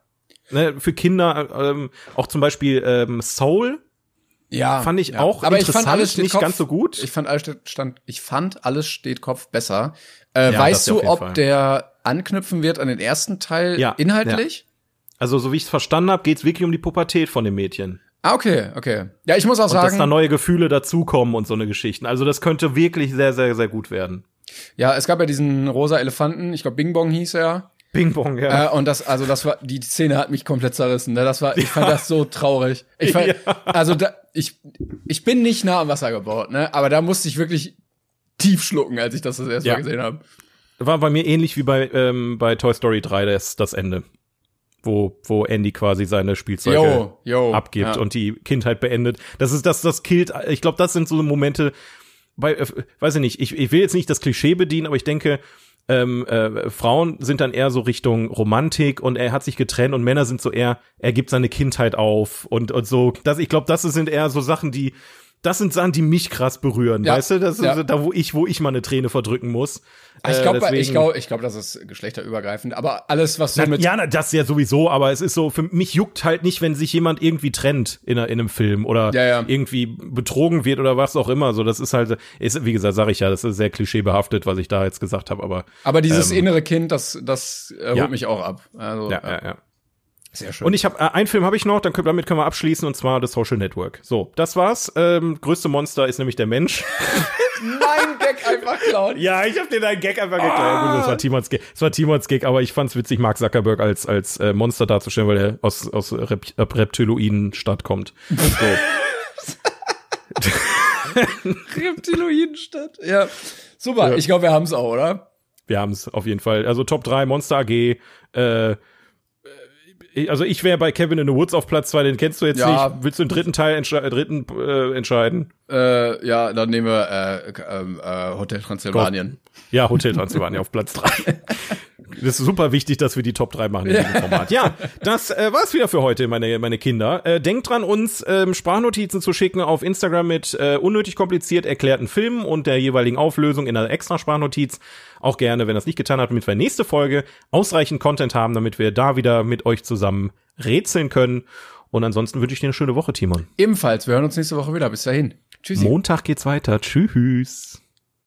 ne, für Kinder, ähm, auch zum Beispiel ähm, Soul, Ja. Fand ich ja. auch aber ich interessant, fand alles steht nicht Kopf, ganz so gut. Ich fand alles steht, stand, ich fand alles steht Kopf besser. Äh, Ja, weißt du, ob Fall. der anknüpfen wird an den ersten Teil Ja, inhaltlich? Also, so wie ich es verstanden habe, geht's wirklich um die Pubertät von dem Mädchen. Ah, okay, okay. Ja, ich muss auch Und dass da sagen, neue Gefühle dazukommen und so eine Geschichten. Also, das könnte wirklich sehr, sehr, sehr gut werden. ja, es gab ja diesen rosa Elefanten, ich glaube Bing Bong hieß er. Bing Bong, ja. Äh, und das, also das war, die Szene hat mich komplett zerrissen. Ne? Das war, ich fand das so traurig. Ich fand, Ja. also da, ich, ich bin nicht nah am Wasser gebaut, ne? Aber da musste ich wirklich tief schlucken, als ich das das erste Ja. Mal gesehen habe. War bei mir ähnlich wie bei, ähm, bei Toy Story 3, das, das Ende. Wo, wo Andy quasi seine Spielzeuge Jo, jo, abgibt ja. und die Kindheit beendet. Das ist das, das killt. Ich glaube, das sind so Momente, bei, äh, weiß ich nicht, ich, ich will jetzt nicht das Klischee bedienen, aber ich denke, ähm, äh, Frauen sind dann eher so Richtung Romantik und er hat sich getrennt und Männer sind so eher, er gibt seine Kindheit auf und, und so. Das, ich glaube, das sind eher so Sachen, die, das sind Sachen, die mich krass berühren, Ja, weißt du? Das ist ja. da, wo ich, wo ich mal eine Träne verdrücken muss. Ich Äh, glaube, ich glaube, ich glaube, das ist geschlechterübergreifend. Aber alles, was so na, mit ja, na, das ja sowieso, aber es ist so, für mich juckt halt nicht, wenn sich jemand irgendwie trennt in, in einem Film oder Ja, ja. irgendwie betrogen wird oder was auch immer. So, das ist halt, ist, wie gesagt, sage ich ja, das ist sehr klischeebehaftet, was ich da jetzt gesagt habe, aber Aber dieses Ähm, innere Kind, das, das äh, holt mich auch ab. Also, ja, ja, ja. Sehr schön. Und ich habe äh, einen Film habe ich noch, dann können, damit können wir abschließen und zwar The Social Network. So, das war's. Ähm, größte Monster ist nämlich der Mensch. mein Gag einfach klauen. ja, ich habe dir deinen Gag einfach geklaut. Gut, das war Timons Gag, das war Timons Gag, aber ich fand's witzig, Mark Zuckerberg als als äh, Monster darzustellen, weil er aus aus Rep Reptiloiden-Stadt kommt. So. Reptiloidenstadt. Ja. Super, Ja. ich glaube, wir haben's auch, oder? Wir haben es auf jeden Fall. Also Top 3, Monster AG. Äh, also ich wäre bei Kevin in the Woods auf Platz 2, den kennst du jetzt Ja. nicht. Willst du den dritten Teil entsche äh, dritten, äh, entscheiden? Äh, ja, dann nehmen wir äh, ähm, äh, Hotel Transsilvanien. Ja, Hotel Transylvania auf Platz 3. Das ist super wichtig, dass wir die Top 3 machen in diesem Format. Ja, das äh, war's wieder für heute, meine, meine Kinder. Äh, denkt dran, uns ähm, Sprachnotizen zu schicken auf Instagram mit äh, unnötig kompliziert erklärten Filmen und der jeweiligen Auflösung in einer extra Sprachnotiz. Auch gerne, wenn das nicht getan hat, damit wir nächste Folge ausreichend Content haben, damit wir da wieder mit euch zusammen rätseln können. Und ansonsten wünsche ich dir eine schöne Woche, Timon. Ebenfalls, wir hören uns nächste Woche wieder. Bis dahin. Tschüssi. Montag geht's weiter. Tschüss.